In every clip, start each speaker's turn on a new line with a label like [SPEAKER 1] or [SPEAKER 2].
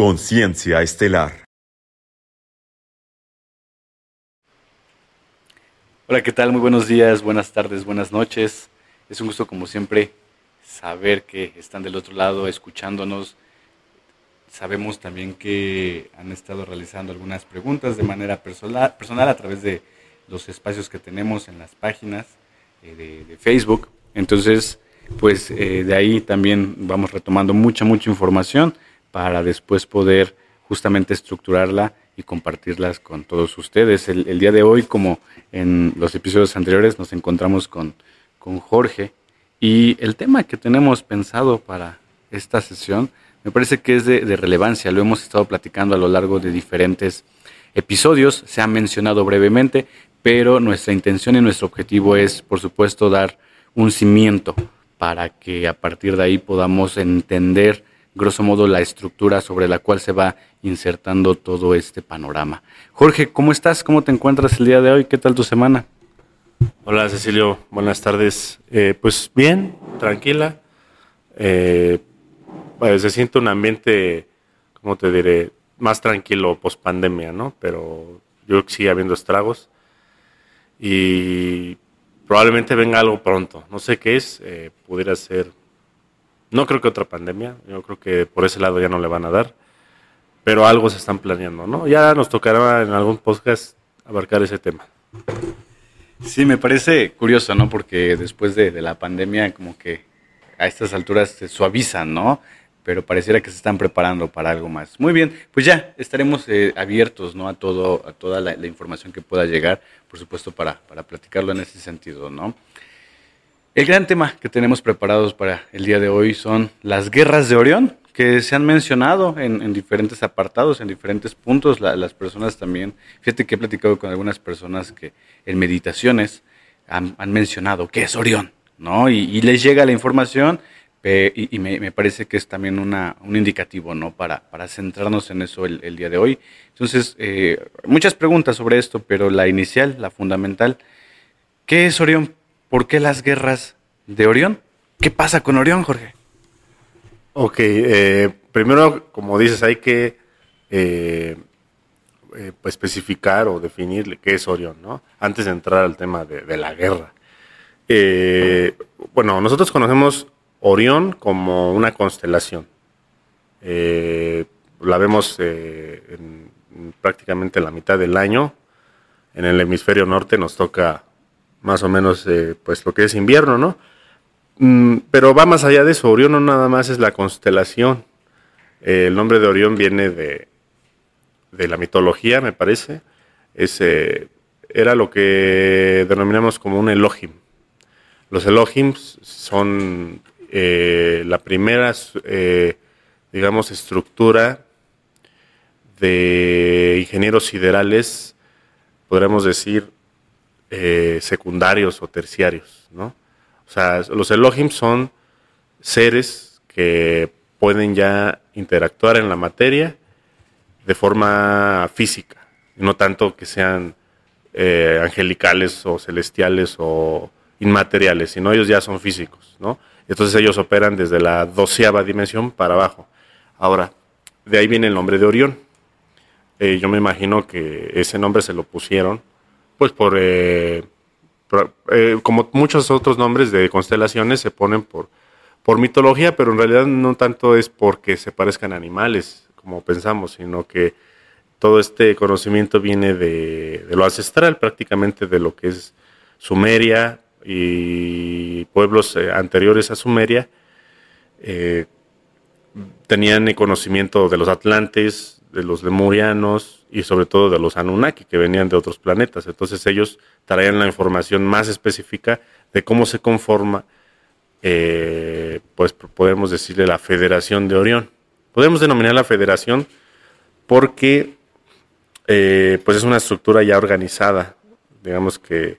[SPEAKER 1] Conciencia Estelar.
[SPEAKER 2] Hola, ¿qué tal? Muy buenos días, buenas tardes, buenas noches. Es un gusto, como siempre, saber que están del otro lado escuchándonos. Sabemos también que han estado realizando algunas preguntas de manera personal, personal a través de los espacios que tenemos en las páginas eh, de, Facebook. Entonces, pues eh, de ahí también vamos retomando mucha, mucha información para después poder justamente estructurarla y compartirlas con todos ustedes. El, día de hoy, como en los episodios anteriores, nos encontramos con, con Jorge y el tema que tenemos pensado para esta sesión me parece que es de, de, relevancia. Lo hemos estado platicando a lo largo de diferentes episodios, se ha mencionado brevemente, pero nuestra intención y nuestro objetivo es, por supuesto, dar un cimiento para que a partir de ahí podamos entender grosso modo la estructura sobre la cual se va insertando todo este panorama. Jorge, ¿cómo estás? ¿Cómo te encuentras el día de hoy? ¿Qué tal tu semana?
[SPEAKER 3] Hola Cecilio, buenas tardes. Eh, pues bien, tranquila. Eh, se siente un ambiente, ¿cómo te diré? Más tranquilo post pandemia, ¿no? Pero yo creo que sigue habiendo estragos. Y probablemente venga algo pronto. No sé qué es, eh, pudiera ser no creo que otra pandemia, yo creo que por ese lado ya no le van a dar, pero algo se están planeando, ¿no? Ya nos tocará en algún podcast abarcar ese tema.
[SPEAKER 2] Sí, me parece curioso, ¿no? Porque después de, la pandemia, como que a estas alturas se suavizan, ¿no? Pero pareciera que se están preparando para algo más. Muy bien, pues ya estaremos eh, abiertos, ¿no? A todo, a toda la, la, información que pueda llegar, por supuesto, para, para platicarlo en ese sentido, ¿no? El gran tema que tenemos preparados para el día de hoy son las guerras de Orión, que se han mencionado en, diferentes apartados, en diferentes puntos. las personas también, fíjate que he platicado con algunas personas que en meditaciones han, mencionado qué es Orión, ¿no? Y, les llega la información y, me, parece que es también una, un indicativo, ¿no? Para, para centrarnos en eso el, día de hoy. Entonces, eh, muchas preguntas sobre esto, pero la inicial, la fundamental, ¿qué es Orión? ¿Por qué las guerras de Orión? ¿Qué pasa con Orión, Jorge?
[SPEAKER 3] Ok, eh, primero, como dices, hay que eh, eh, pues, especificar o definir qué es Orión, ¿no? Antes de entrar al tema de, la guerra. bueno, nosotros conocemos Orión como una constelación. la vemos en, prácticamente la mitad del año. En el hemisferio norte nos toca más o menos eh, pues lo que es invierno, ¿no? Mm, pero va más allá de eso, Orión no nada más es la constelación. Eh, el nombre de Orión viene de, de la mitología, me parece. Es, era lo que denominamos como un Elohim. Los Elohims son eh, la primera, digamos, estructura de ingenieros siderales, podríamos decir, eh, secundarios o terciarios, ¿no? O sea, los Elohim son seres que pueden ya interactuar en la materia de forma física, no tanto que sean eh, angelicales o celestiales o inmateriales, sino ellos ya son físicos, ¿no? Entonces ellos operan desde la doceava dimensión para abajo. Ahora, de ahí viene el nombre de Orión. Eh, yo me imagino que ese nombre se lo pusieron pues por, eh, eh, como muchos otros nombres de constelaciones se ponen por, por mitología, pero en realidad no tanto es porque se parezcan animales, como pensamos, sino que todo este conocimiento viene de, lo ancestral, prácticamente de lo que es Sumeria y pueblos eh, anteriores a Sumeria. tenían conocimiento de los atlantes, de los lemurianos y sobre todo de los Anunnaki que venían de otros planetas. Entonces ellos traían la información más específica de cómo se conforma, eh, pues podemos decirle la Federación de Orión. Podemos denominar la Federación porque eh, pues es una estructura ya organizada, digamos que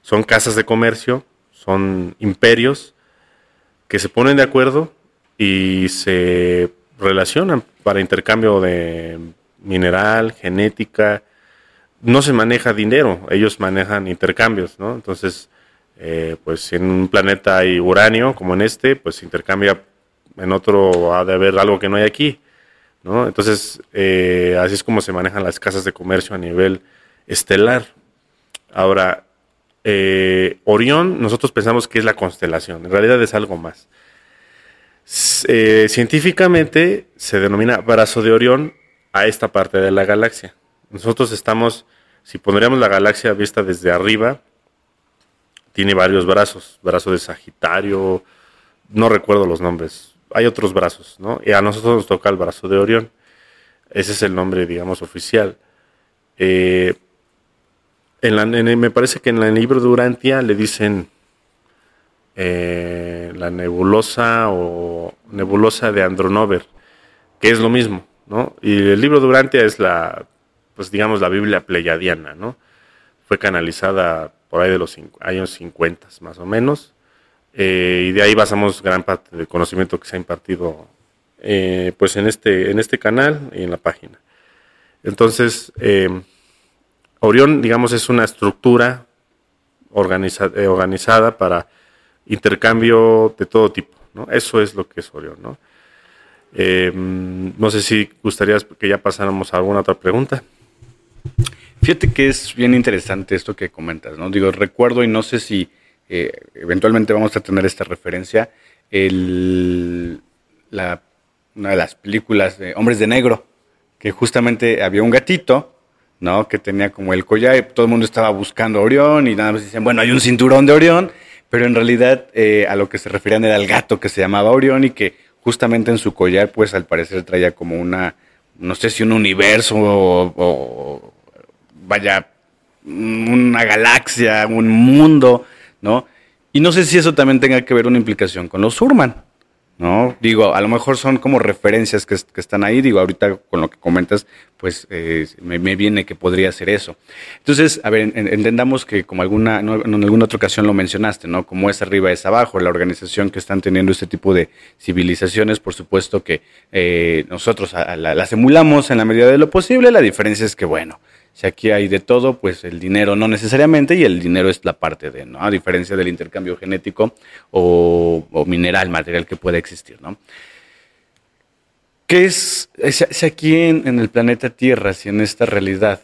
[SPEAKER 3] son casas de comercio, son imperios que se ponen de acuerdo y se relacionan para intercambio de mineral, genética. No se maneja dinero, ellos manejan intercambios, ¿no? Entonces, eh, pues si en un planeta hay uranio, como en este, pues intercambia, en otro ha de haber algo que no hay aquí. ¿no? Entonces, eh, así es como se manejan las casas de comercio a nivel estelar. Ahora, eh, Orión, nosotros pensamos que es la constelación, en realidad es algo más. Eh, científicamente se denomina brazo de Orión a esta parte de la galaxia. Nosotros estamos, si pondríamos la galaxia vista desde arriba, tiene varios brazos, brazo de Sagitario, no recuerdo los nombres, hay otros brazos, ¿no? Y a nosotros nos toca el brazo de Orión, ese es el nombre, digamos, oficial. Eh, me parece que en el libro de Urantia le dicen eh, la nebulosa o nebulosa de Andronover, que es lo mismo, ¿no? Y el libro de Urantia es la, pues digamos, la Biblia pleyadiana, ¿no? Fue canalizada por ahí de los años 50 más o menos, eh, y de ahí basamos gran parte del conocimiento que se ha impartido eh, pues en este, en este canal y en la página. Entonces, Orión, digamos, es una estructura organizada para intercambio de todo tipo, ¿no? Eso es lo que es Orión, ¿no? Em, no sé si gustarías que ya pasáramos a alguna otra pregunta.
[SPEAKER 2] Fíjate que es bien interesante esto que comentas, ¿no? Digo, recuerdo y no sé si eh, eventualmente vamos a tener esta referencia, el, una de las películas de Hombres de Negro, que justamente había un gatito ¿no? Que tenía como el collar y todo el mundo estaba buscando a Orión y nada más dicen, bueno, hay un cinturón de Orión, pero en realidad eh, a lo que se referían era el gato que se llamaba Orión y que justamente en su collar, pues al parecer traía como una, no sé si un universo o, vaya, una galaxia, un mundo, ¿no? Y no sé si eso también tenga que ver una implicación con los Surman, ¿no? Digo, a lo mejor son como referencias que, están ahí, digo, ahorita con lo que comentas, pues eh, me, viene que podría ser eso. Entonces, a ver, entendamos que como alguna, en alguna otra ocasión lo mencionaste, ¿no? Como es arriba es abajo, la organización que están teniendo este tipo de civilizaciones, por supuesto que eh, nosotros las emulamos en la medida de lo posible, la diferencia es que, bueno, si aquí hay de todo, pues el dinero no necesariamente, y el dinero es la parte de, ¿no? A diferencia del intercambio genético o, mineral, material que pueda existir, ¿no? ¿Qué es, si aquí en, el planeta Tierra, si en esta realidad,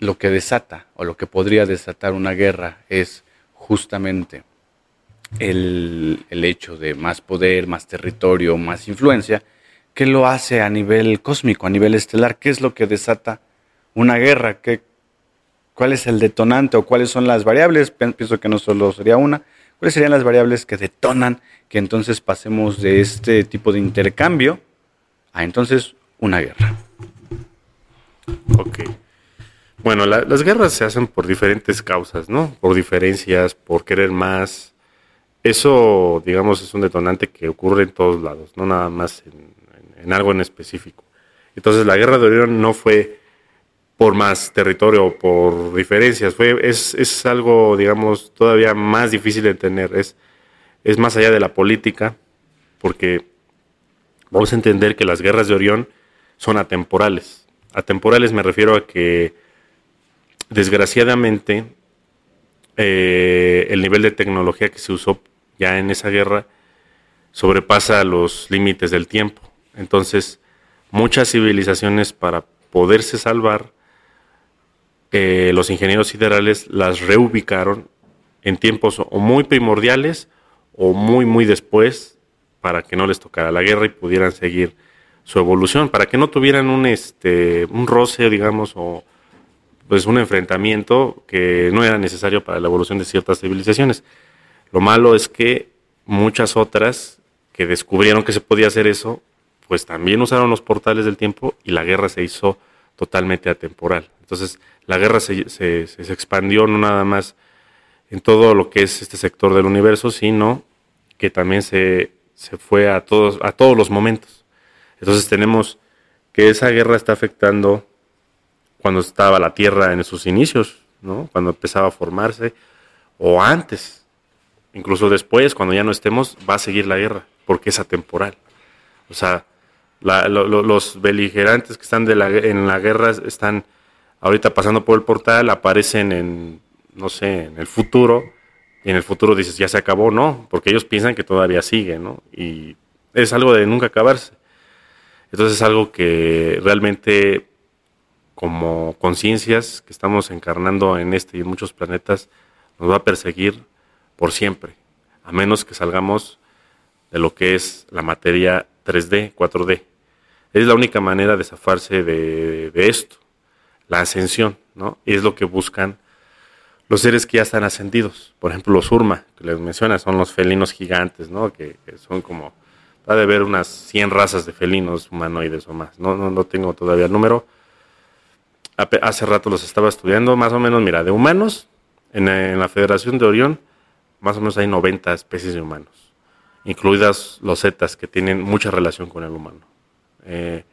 [SPEAKER 2] lo que desata o lo que podría desatar una guerra es justamente el, el hecho de más poder, más territorio, más influencia, ¿qué lo hace a nivel cósmico, a nivel estelar? ¿Qué es lo que desata una guerra, ¿qué, ¿cuál es el detonante o cuáles son las variables? Pienso que no solo sería una. ¿Cuáles serían las variables que detonan que entonces pasemos de este tipo de intercambio a entonces una guerra?
[SPEAKER 3] Ok. Bueno, las guerras se hacen por diferentes causas, ¿no? Por diferencias, por querer más. Eso, digamos, es un detonante que ocurre en todos lados, no nada más en, en algo en específico. Entonces, la guerra de Orión no fue por más territorio o por diferencias. Fue, es, es, algo, digamos, todavía más difícil de entender. Es, es más allá de la política, porque vamos a entender que las guerras de Orión son atemporales. Atemporales me refiero a que, desgraciadamente, eh, el nivel de tecnología que se usó ya en esa guerra sobrepasa los límites del tiempo. Entonces, muchas civilizaciones para poderse salvar los ingenieros siderales las reubicaron en tiempos o muy primordiales o muy, muy después para que no les tocara la guerra y pudieran seguir su evolución, para que no tuvieran un, este, un roce, digamos, o pues un enfrentamiento que no era necesario para la evolución de ciertas civilizaciones. Lo malo es que muchas otras que descubrieron que se podía hacer eso, pues también usaron los portales del tiempo y la guerra se hizo totalmente atemporal. Entonces, la guerra se, se, se, expandió no nada más en todo lo que es este sector del universo, sino que también se, se fue a todos, a todos los momentos. Entonces tenemos que esa guerra está afectando cuando estaba la Tierra en sus inicios, ¿no? cuando empezaba a formarse, o antes, incluso después, cuando ya no estemos, va a seguir la guerra, porque es atemporal. O sea, los beligerantes que están en la guerra están ahorita pasando por el portal, aparecen en, no sé, en el futuro, y en el futuro dices, ya se acabó, no, porque ellos piensan que todavía sigue, ¿no? Y es algo de nunca acabarse. Entonces es algo que realmente como conciencias que estamos encarnando en este y en muchos planetas nos va a perseguir por siempre, a menos que salgamos de lo que es la materia 3D, 4D. Es la única manera de zafarse de, esto, la ascensión, ¿no? Y es lo que buscan los seres que ya están ascendidos. Por ejemplo, los Urma, que les menciona, son los felinos gigantes, ¿no? Que, son como, va de haber unas 100 razas de felinos humanoides o más. No, no, no tengo todavía el número. Hace rato los estaba estudiando, más o menos, mira, de humanos, en, en la Federación de Orión, más o menos hay 90 especies de humanos, incluidas los zetas, que tienen mucha relación con el humano. Eh,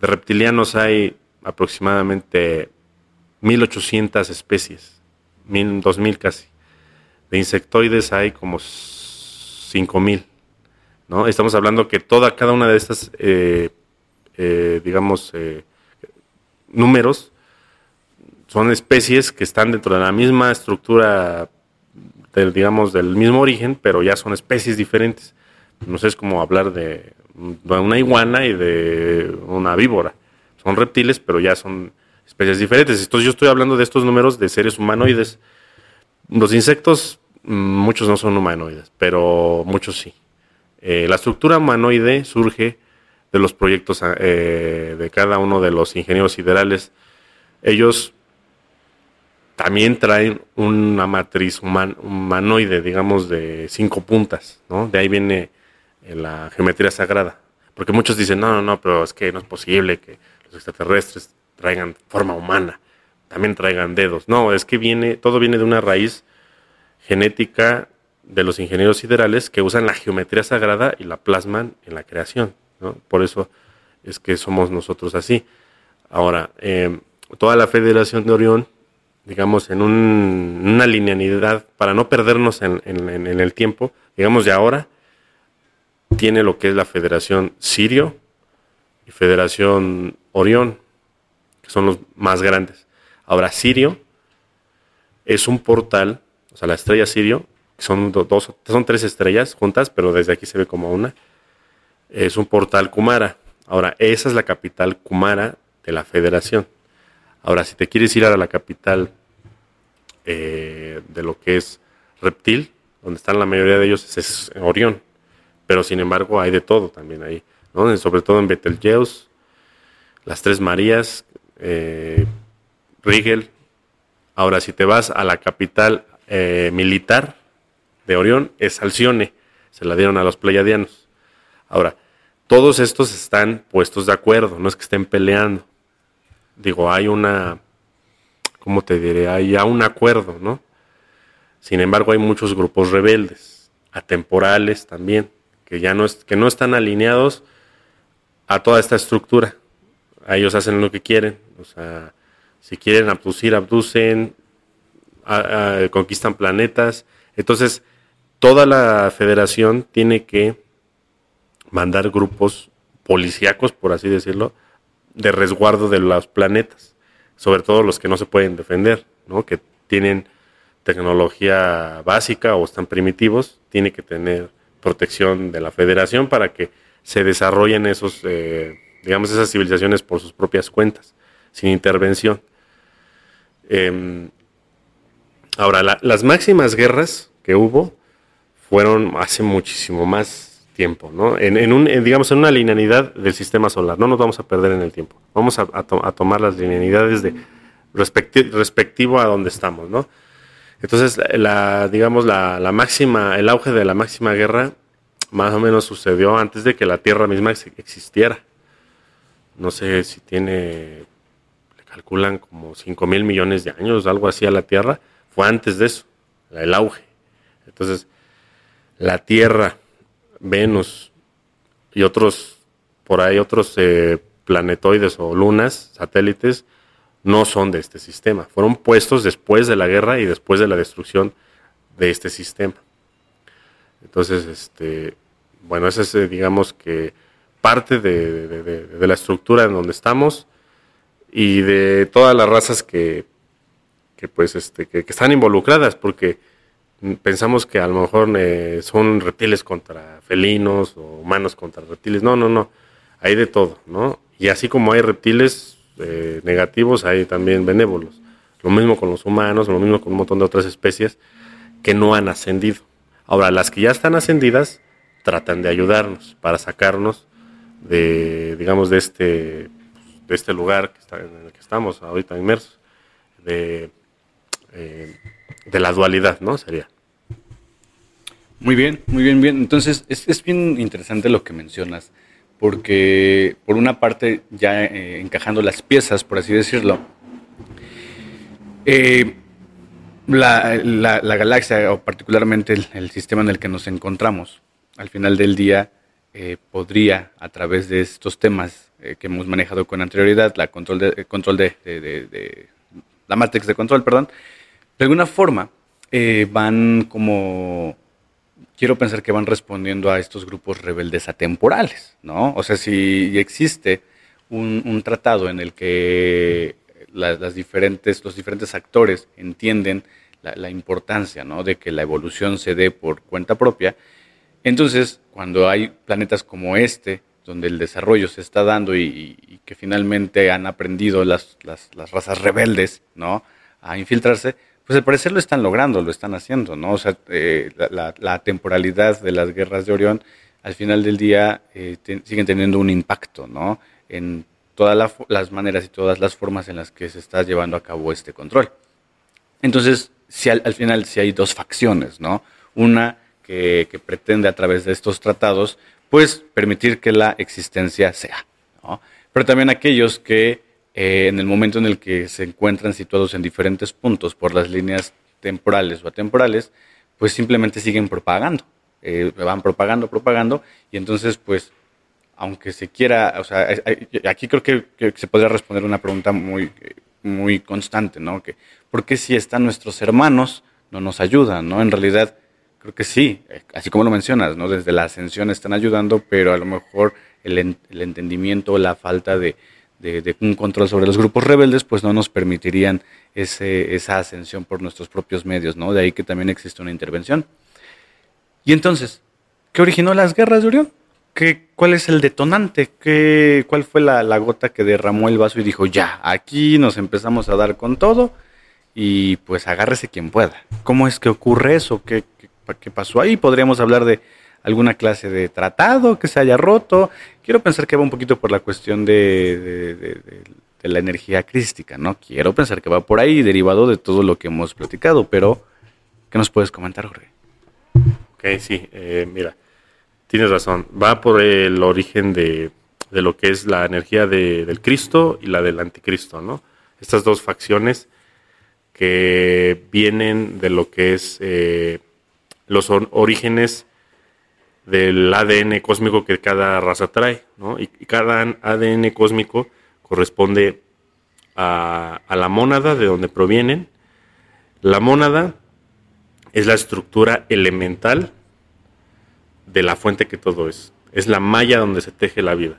[SPEAKER 3] de reptilianos hay aproximadamente 1800 especies, 2000 casi. De insectoides hay como 5000. ¿no? Estamos hablando que toda, cada una de estas, eh, eh, digamos, números son especies que están dentro de la misma estructura, digamos, del mismo origen, pero ya son especies diferentes. No sé, es como hablar de una iguana y de una víbora. Son reptiles, pero ya son especies diferentes. Entonces yo estoy hablando de estos números de seres humanoides. Los insectos, mm, muchos no son humanoides, pero muchos sí. Eh, la estructura humanoide surge de los proyectos eh, de cada uno de los ingenieros siderales. Ellos también traen una matriz humanoide, digamos, de cinco puntas, ¿no? De ahí viene en la geometría sagrada. Porque muchos dicen, no, no, no, pero es que no es posible que los extraterrestres traigan forma humana, también traigan dedos. No, es que viene, todo viene de una raíz genética de los ingenieros siderales que usan la geometría sagrada y la plasman en la creación. ¿no? Por eso es que somos nosotros así. Ahora, em, toda la Federación de Orión, digamos, en una linealidad, para no perdernos en, el tiempo, digamos de ahora, tiene lo que es la Federación Sirio y Federación Orión, que son los más grandes. Ahora, Sirio es un portal, o sea, la estrella Sirio, son dos, son tres estrellas juntas, pero desde aquí se ve como una, es un portal Kumara. Ahora, esa es la capital Kumara de la Federación. Ahora, si te quieres ir a la capital eh, de lo que es Reptil, donde están la mayoría de ellos, es Orión pero sin embargo hay de todo también ahí, sobre todo en Betelgeuse, las Tres Marías, eh, Rigel. Ahora, si te vas a la capital eh, militar de Orión, es Alcione, se la dieron a los pleiadianos. Ahora, todos estos están puestos de acuerdo, no es que estén peleando. Digo, hay una, ¿cómo te diré? Hay ya un acuerdo, ¿no? Sin embargo, hay muchos grupos rebeldes, atemporales también que ya no, es, que no están alineados a toda esta estructura. A ellos hacen lo que quieren. O sea, si quieren abducir, abducen, conquistan planetas. Entonces, toda la federación tiene que mandar grupos policíacos, por así decirlo, de resguardo de los planetas, sobre todo los que no se pueden defender, ¿no? que tienen tecnología básica o están primitivos, tiene que tener protección de la federación para que se desarrollen esos, eh, digamos, esas civilizaciones por sus propias cuentas, sin intervención. Em, ahora, las máximas guerras que hubo fueron hace muchísimo más tiempo, ¿no? En, un, digamos, en una linealidad del sistema solar. No nos vamos a perder en el tiempo. Vamos a, tomar las linealidades de respectivo a donde estamos, ¿no? Entonces, la, digamos, la, máxima, el auge de la máxima guerra más o menos sucedió antes de que la Tierra misma existiera. No sé si tiene, le calculan como 5 mil millones de años, algo así a la Tierra. Fue antes de eso, el auge. Entonces, la Tierra, Venus y otros, por ahí otros eh, planetoides o lunas, satélites, no son de este sistema. Fueron puestos después de la guerra y después de la destrucción de este sistema. Entonces, este, bueno, esa es, eh, digamos que, parte de, la estructura en donde estamos y de todas las razas que, que pues, este, que, están involucradas, porque pensamos que a lo mejor eh, son reptiles contra felinos o humanos contra reptiles. No, no, no. hay de todo, ¿no? Y así como hay reptiles eh, negativos, hay también benévolos. Lo mismo con los humanos, lo mismo con un montón de otras especies que no han ascendido. Ahora, las que ya están ascendidas tratan de ayudarnos para sacarnos de, digamos, de este, de este lugar en el que estamos ahorita inmersos, eh, de la dualidad, ¿no? Sería.
[SPEAKER 2] Muy bien, muy bien, bien. Entonces, es, es bien interesante lo que mencionas, porque por una parte, ya eh, encajando las piezas, por así decirlo, eh, la, la, la, galaxia, o particularmente el, sistema en el que nos encontramos, al final del día, eh, podría, a través de estos temas eh, que hemos manejado con anterioridad, la control de, control de la matrix de control, perdón, de alguna forma eh, van como quiero pensar que van respondiendo a estos grupos rebeldes atemporales, ¿no? O sea, si existe un, tratado en el que las, las, diferentes, los diferentes actores entienden la, importancia, ¿no? De que la evolución se dé por cuenta propia, entonces, cuando hay planetas como este, donde el desarrollo se está dando y, y, y que finalmente han aprendido las, las, las razas rebeldes, ¿no? A infiltrarse, pues al parecer lo están logrando, lo están haciendo, ¿no? O sea, eh, la, temporalidad de las guerras de Orión, al final del día, eh, siguen teniendo un impacto, ¿no? En todas la, las maneras y todas las formas en las que se está llevando a cabo este control. Entonces, si al, al final, si hay dos facciones, ¿no? Una que, que, pretende a través de estos tratados, pues permitir que la existencia sea, ¿no? Pero también aquellos que eh, en el momento en el que se encuentran situados en diferentes puntos por las líneas temporales o atemporales, pues simplemente siguen propagando, eh, van propagando, propagando, y entonces pues, aunque se quiera, o sea, aquí creo que, se podría responder una pregunta muy, muy constante, ¿no? Que, ¿Por qué si están nuestros hermanos no nos ayudan, ¿no? En realidad, creo que sí, así como lo mencionas, ¿no? Desde la ascensión están ayudando, pero a lo mejor el, el entendimiento, la falta de, de, un control sobre los grupos rebeldes, pues no nos permitirían ese, esa ascensión por nuestros propios medios, ¿no? De ahí que también existe una intervención. Y entonces, ¿qué originó las guerras de Orión? ¿Qué, ¿Cuál es el detonante? ¿Qué, ¿Cuál fue la, la, gota que derramó el vaso y dijo, ya, aquí nos empezamos a dar con todo y pues agárrese quien pueda? ¿Cómo es que ocurre eso? ¿Qué, qué, qué pasó ahí? Podríamos hablar de alguna clase de tratado que se haya roto. Quiero pensar que va un poquito por la cuestión de, de, la energía crística, ¿no? Quiero pensar que va por ahí, derivado de todo lo que hemos platicado, pero ¿qué nos puedes comentar, Jorge?
[SPEAKER 3] Ok, sí, eh, mira, tienes razón. Va por el origen de, lo que es la energía del Cristo y la del anticristo, ¿no? Estas dos facciones que vienen de lo que es eh, los orígenes del ADN cósmico que cada raza trae, ¿no? Y, cada ADN cósmico corresponde a, a, la mónada de donde provienen. La mónada es la estructura elemental de la fuente que todo es. Es la malla donde se teje la vida.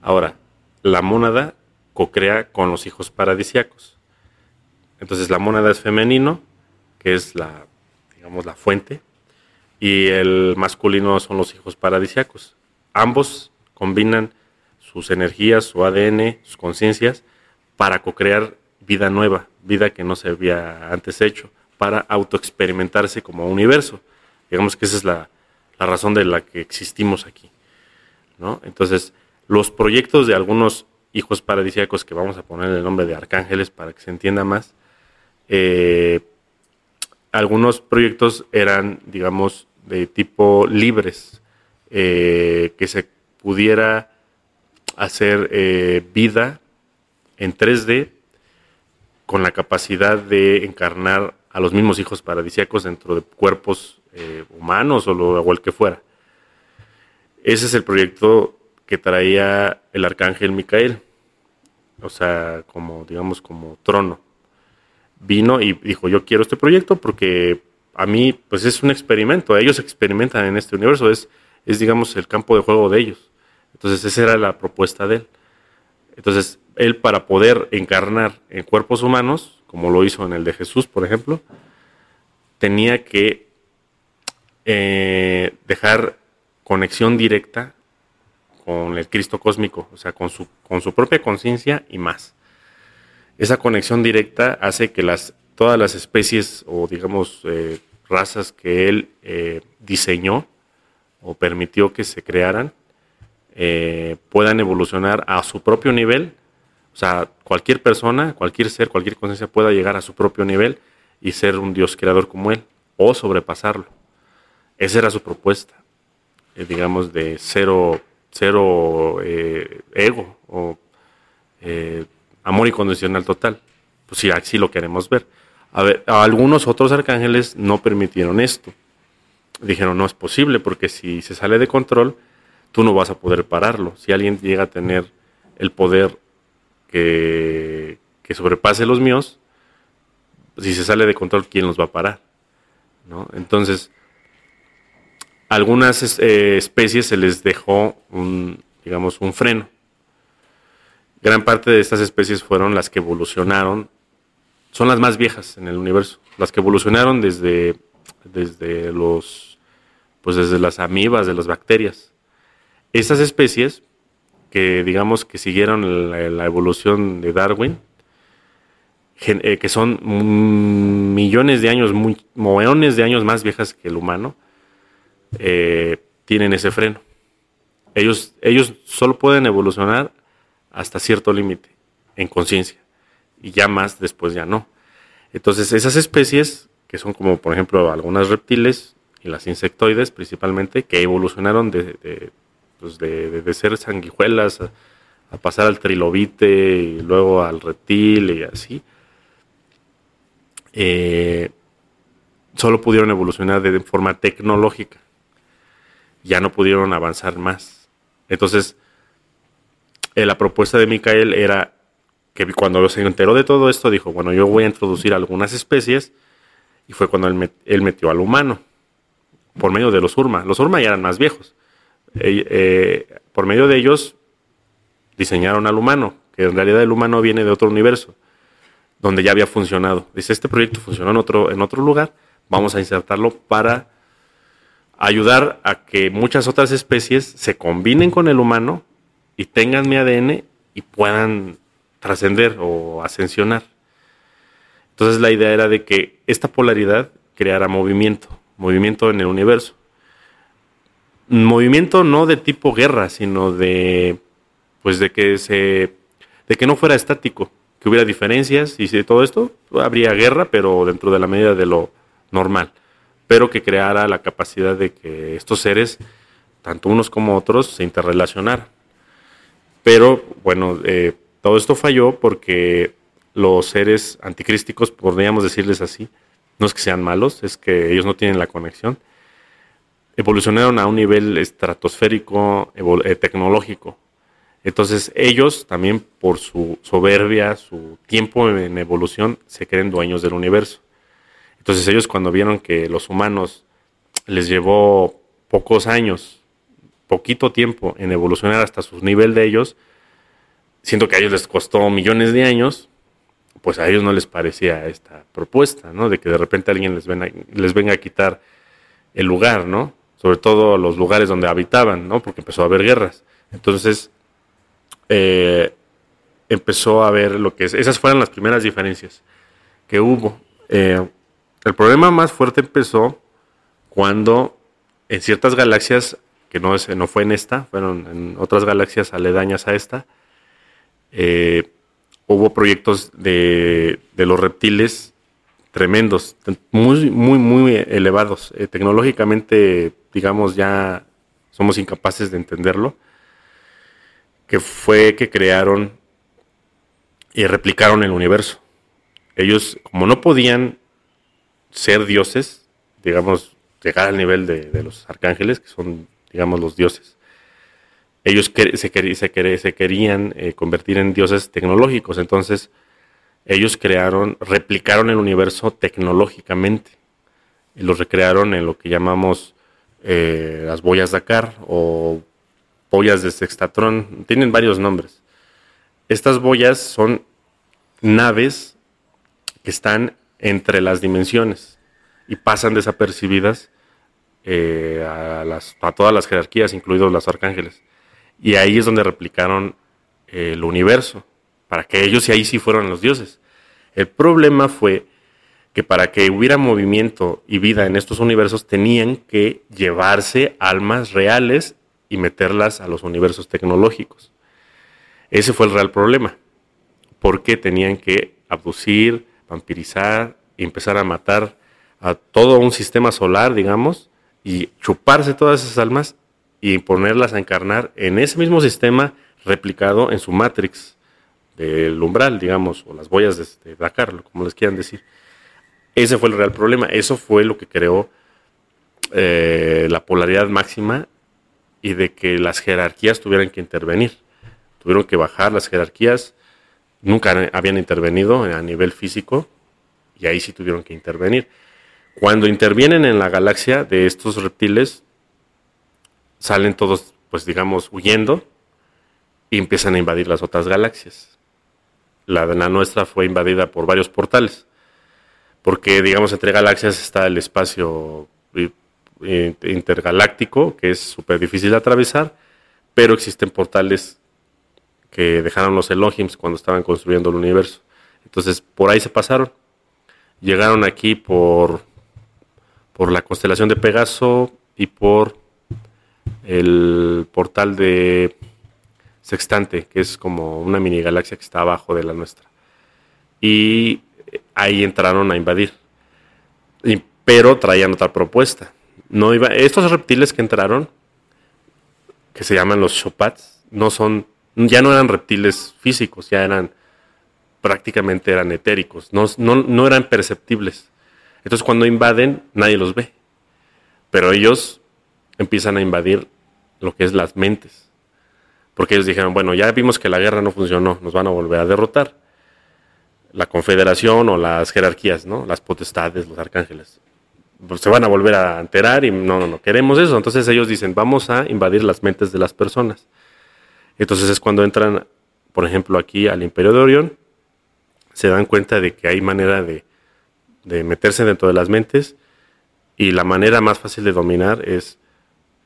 [SPEAKER 3] Ahora, la mónada cocrea con los hijos paradisiacos. Entonces la mónada es femenino, que es la, digamos, la fuente, y el masculino son los hijos paradisiacos. Ambos combinan sus energías, su ADN, sus conciencias para co-crear vida nueva, vida que no se había antes hecho, para autoexperimentarse como universo. Digamos que esa es la, razón de la que existimos aquí. ¿no? Entonces, los proyectos de algunos hijos paradisíacos, que vamos a poner el nombre de arcángeles para que se entienda más, eh, algunos proyectos eran, digamos, de tipo libres, eh, que se pudiera hacer eh, vida en 3D con la capacidad de encarnar a los mismos hijos paradisíacos dentro de cuerpos eh, humanos o, lo, el que fuera. Ese es el proyecto que traía el arcángel Micael, o sea, como digamos como trono. Vino y dijo, yo quiero este proyecto porque a mí, pues es un experimento. Ellos experimentan en este universo, es, es, digamos, el campo de juego de ellos. Entonces, esa era la propuesta de él. Entonces, él para poder encarnar en cuerpos humanos, como lo hizo en el de Jesús, por ejemplo, tenía que eh, dejar conexión directa con el Cristo cósmico, o sea, con su, con su propia conciencia y más. Esa conexión directa hace que las, todas las especies o digamos eh, razas que él eh, diseñó o permitió que se crearan eh, puedan evolucionar a su propio nivel. O sea, cualquier persona, cualquier ser, cualquier conciencia pueda llegar a su propio nivel y ser un Dios creador como él o sobrepasarlo. Esa era su propuesta, digamos, de cero, cero ego o amor incondicional total. Pues sí, así lo queremos ver. A ver, algunos otros arcángeles no permitieron esto. Dijeron, no es posible, porque si se sale de control, tú no vas a poder pararlo. Si alguien llega a tener el poder que, que sobrepase los míos, si se sale de control, ¿quién los va a parar? ¿No? Entonces, algunas eh, especies se les dejó un, digamos, un freno gran parte de estas especies fueron las que evolucionaron, son las más viejas en el universo, las que evolucionaron desde, desde los, pues desde las amibas, de las bacterias. Estas especies que digamos que siguieron la, evolución de Darwin, eh, que son millones de años, millones de años más viejas que el humano, eh, tienen ese freno. Ellos, ellos solo pueden evolucionar hasta cierto límite en conciencia y ya más después ya no. Entonces esas especies, que son como por ejemplo algunas reptiles y las insectoides principalmente, que evolucionaron de, de, pues de, ser sanguijuelas a, pasar al trilobite y luego al reptil y así, eh, solo pudieron evolucionar de forma tecnológica, ya no pudieron avanzar más. Entonces, eh, la propuesta de Micael era que cuando se enteró de todo esto, dijo, bueno, yo voy a introducir algunas especies, y fue cuando él, metió al humano, por medio de los Urma. Los Urma ya eran más viejos. Eh, eh, por medio de ellos diseñaron al humano, que en realidad el humano viene de otro universo, donde ya había funcionado. Dice, este proyecto funcionó en otro, en otro lugar, vamos a insertarlo para ayudar a que muchas otras especies se combinen con el humano y tengan mi ADN y puedan trascender o ascensionar. Entonces la idea era de que esta polaridad creara movimiento, movimiento en el universo. Movimiento no de tipo guerra, sino de pues de que se de que no fuera estático, que hubiera diferencias y todo esto habría guerra, pero dentro de la medida de lo normal, pero que creara la capacidad de que estos seres, tanto unos como otros, se interrelacionaran. Pero bueno, eh, todo esto falló porque los seres anticrísticos, podríamos decirles así, no es que sean malos, es que ellos no tienen la conexión, evolucionaron a un nivel estratosférico, eh, tecnológico. Entonces ellos también por su soberbia, su tiempo en evolución, se creen dueños del universo. Entonces ellos cuando vieron que los humanos les llevó pocos años poquito tiempo en evolucionar hasta su nivel de ellos, siento que a ellos les costó millones de años, pues a ellos no les parecía esta propuesta, ¿no? De que de repente alguien les, les venga a quitar el lugar, ¿no? Sobre todo los lugares donde habitaban, ¿no? Porque empezó a haber guerras. Entonces, eh, empezó a haber lo que es. Esas fueron las primeras diferencias que hubo. Eh, el problema más fuerte empezó cuando en ciertas galaxias que no, fue en esta, fueron en otras galaxias aledañas a esta. Eh, hubo proyectos de, los reptiles tremendos, muy, muy, muy elevados. Eh, tecnológicamente, digamos, ya somos incapaces de entenderlo, que fue que crearon y replicaron el universo. Ellos, como no podían ser dioses, digamos, llegar al nivel de, de los arcángeles, que son digamos, los dioses. Ellos se, querían eh, convertir en dioses tecnológicos, entonces ellos crearon, replicaron el universo tecnológicamente y lo recrearon en lo que llamamos eh, las boyas Dakar o boyas de Sextatron, tienen varios nombres. Estas boyas son naves que están entre las dimensiones y pasan desapercibidas eh, a, las, a todas las jerarquías, incluidos los arcángeles. Y ahí es donde replicaron el universo, para que ellos y ahí sí fueron los dioses. El problema fue que para que hubiera movimiento y vida en estos universos tenían que llevarse almas reales y meterlas a los universos tecnológicos. Ese fue el real problema, porque tenían que abducir, vampirizar empezar a matar a todo un sistema solar, digamos, y chuparse todas esas almas y ponerlas a encarnar en ese mismo sistema replicado en su Matrix del umbral, digamos, o las boyas de, Dakar, como les quieran decir. Ese fue el real problema. Eso fue lo que creó eh, la polaridad máxima y de que las jerarquías tuvieran que intervenir. Tuvieron que bajar las jerarquías. Nunca habían intervenido a nivel físico y ahí sí tuvieron que intervenir. Cuando intervienen en la galaxia de estos reptiles, salen todos, pues digamos, huyendo y empiezan a invadir las otras galaxias la, nuestra fue invadida por varios portales, porque digamos entre galaxias está el espacio intergaláctico, que es súper difícil de atravesar, pero existen portales que dejaron los Elohims cuando estaban construyendo el universo. Entonces, por ahí se pasaron. Llegaron aquí por, por la constelación de Pegaso y por el portal de sextante, que es como una mini galaxia que está abajo de la nuestra. Y ahí entraron a invadir. pero traían otra propuesta. No iba, estos reptiles que entraron, que se llaman los Chopats, no son, ya no eran reptiles físicos, ya eran prácticamente eran etéricos, no, no, no eran perceptibles. Entonces cuando invaden, nadie los ve. Pero ellos empiezan a invadir lo que es las mentes porque ellos dijeron, bueno, ya vimos que la guerra no funcionó, nos van a volver a derrotar. La confederación o las jerarquías, ¿no? Las potestades, los arcángeles. Pues se van a volver a enterar y no, no, no queremos eso. Entonces ellos dicen, vamos a invadir las mentes de las personas. Entonces es cuando entran, por ejemplo, aquí al Imperio de Orión, se dan cuenta de que hay manera de, de meterse dentro de las mentes y la manera más fácil de dominar es,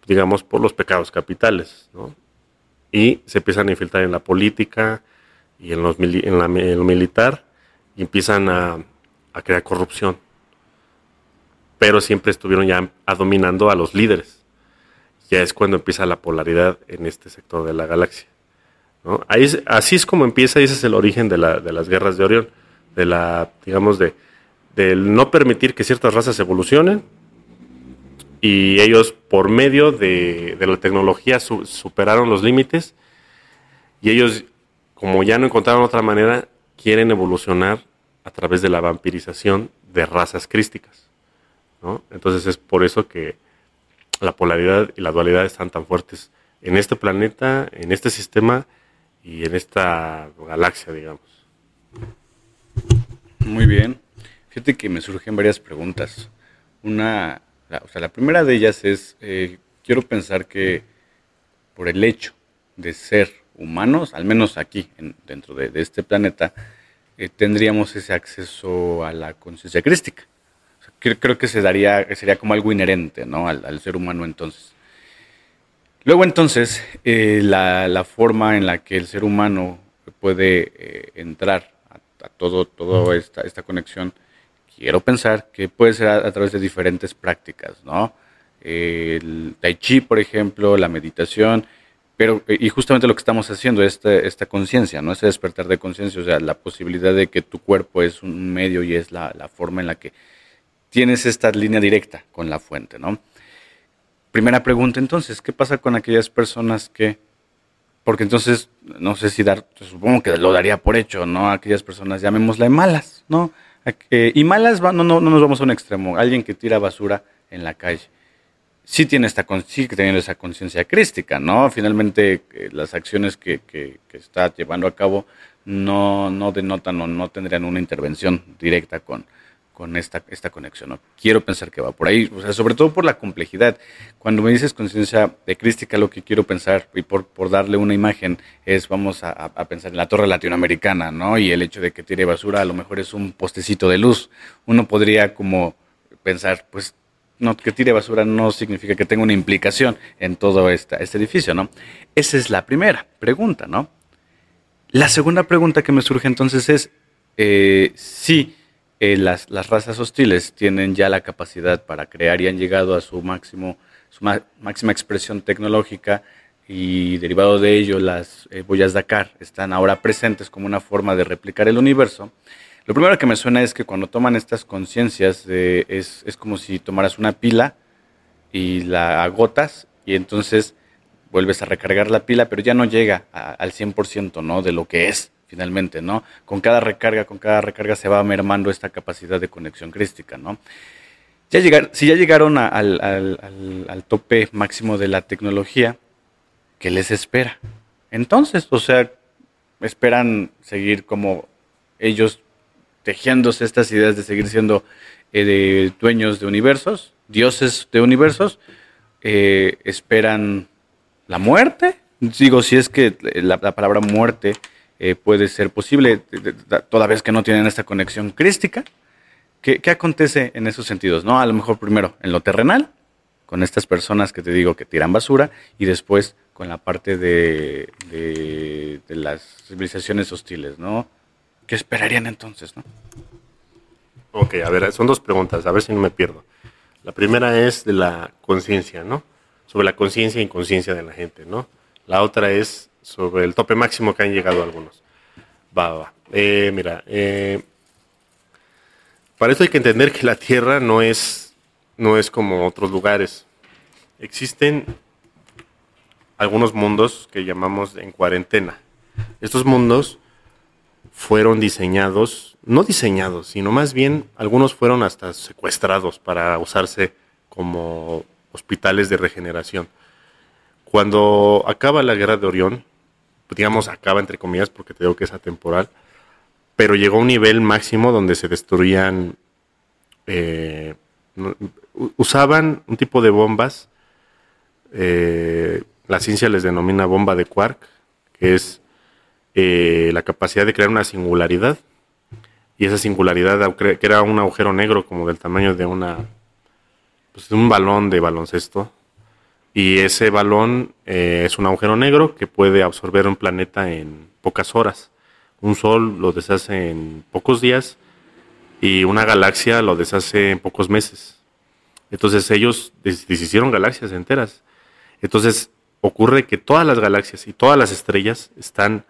[SPEAKER 3] digamos, por los pecados capitales, ¿no? y se empiezan a infiltrar en la política y en, los, en, la, lo militar y empiezan a, crear corrupción. Pero siempre estuvieron ya dominando a los líderes. Ya es cuando empieza la polaridad en este sector de la galaxia. Ahí así es como empieza ese es el origen de, las guerras de Orión. De la, digamos, de, del no permitir que ciertas razas evolucionen y ellos por medio de, la tecnología superaron los límites y ellos, como ya no encontraron otra manera, quieren evolucionar a través de la vampirización de razas crísticas. Entonces es por eso que la polaridad y la dualidad están tan fuertes en este planeta, en este sistema y en esta galaxia, digamos.
[SPEAKER 2] Muy bien. Fíjate que me surgen varias preguntas. Una la, o sea, la primera de ellas es, eh, quiero pensar que por el hecho de ser humanos, al menos aquí, dentro de, este planeta, eh, tendríamos ese acceso a la conciencia crística. creo, que se daría, sería como algo inherente ¿no? al, ser humano entonces. Luego entonces, eh, la, forma en la que el ser humano puede entrar a, todo, toda esta, esta conexión quiero pensar que puede ser a, través de diferentes prácticas, ¿no? El tai chi, por ejemplo, la meditación, pero y justamente lo que estamos haciendo es esta, esta conciencia, ¿no? Ese despertar de conciencia, o sea, la posibilidad de que tu cuerpo es un medio y es la, forma en la que tienes esta línea directa con la fuente, ¿no? Primera pregunta entonces, ¿qué pasa con aquellas personas que, porque entonces, no sé si dar, supongo que lo daría por hecho, ¿no? Aquellas personas, llamémosla malas, ¿no? Y malas, no, no, no nos vamos a un extremo. Alguien que tira basura en la calle. Sí tiene esta sí teniendo esa conciencia crística, ¿no? Finalmente eh, las acciones que, que, está llevando a cabo no, no denotan o no tendrían una intervención directa con, con esta, esta conexión. ¿no? Quiero pensar que va por ahí, o sea, sobre todo por la complejidad. Cuando me dices conciencia de crística, lo que quiero pensar, y por, por darle una imagen, es vamos a, a, pensar en la torre latinoamericana, ¿no? Y el hecho de que tire basura a lo mejor es un postecito de luz. Uno podría como pensar, pues no, que tire basura no significa que tenga una implicación en todo esta, este edificio, ¿no? Esa es la primera pregunta, ¿no? La segunda pregunta que me surge entonces es eh, si eh, las, las, razas hostiles tienen ya la capacidad para crear y han llegado a su máximo, su máxima expresión tecnológica y derivado de ello las eh, Dakar están ahora presentes como una forma de replicar el universo. Lo primero que me suena es que cuando toman estas conciencias es, es como si tomaras una pila y la agotas y entonces vuelves a recargar la pila, pero ya no llega al 100% ¿no? de lo que es finalmente, ¿no? Con cada recarga, con cada recarga se va mermando esta capacidad de conexión crística, ¿no? Si ya llegaron al, tope máximo de la tecnología, ¿qué les espera? Entonces, o sea, esperan seguir como ellos tejiéndose estas ideas de seguir siendo eh, dueños de universos, dioses de universos, eh, esperan la muerte. Digo, si es que la, palabra muerte eh, puede ser posible, toda vez que no tienen esta conexión crística. ¿Qué, acontece en esos sentidos? ¿no? A lo mejor primero en lo terrenal, con estas personas que te digo que tiran basura, y después con la parte de, de, de las civilizaciones hostiles, ¿no? ¿Qué esperarían entonces, no?
[SPEAKER 3] Ok, a ver, son dos preguntas, a ver si no me pierdo. La primera es de la conciencia, ¿no? Sobre la conciencia e inconsciencia de la gente, ¿no? La otra es sobre el tope máximo que han llegado algunos. Va, va. Eh, mira, para eso hay que entender que la Tierra no es, no es como otros lugares. Existen algunos mundos que llamamos en cuarentena. Estos mundos fueron diseñados, no diseñados, sino más bien algunos fueron hasta secuestrados para usarse como hospitales de regeneración. Cuando acaba la guerra de Orión, digamos acaba entre comillas porque te digo que es atemporal, pero llegó a un nivel máximo donde se destruían, eh, usaban un tipo de bombas, eh, la ciencia les denomina bomba de quark, que es eh, la capacidad de crear una singularidad. Y esa singularidad, que era un agujero negro como del tamaño de una pues, un balón de baloncesto. Y ese balón eh, es un agujero negro que puede absorber un planeta en pocas horas. Un sol lo deshace en pocos días y una galaxia lo deshace en pocos meses. Entonces ellos deshicieron galaxias enteras. Entonces ocurre que todas las galaxias y todas las estrellas están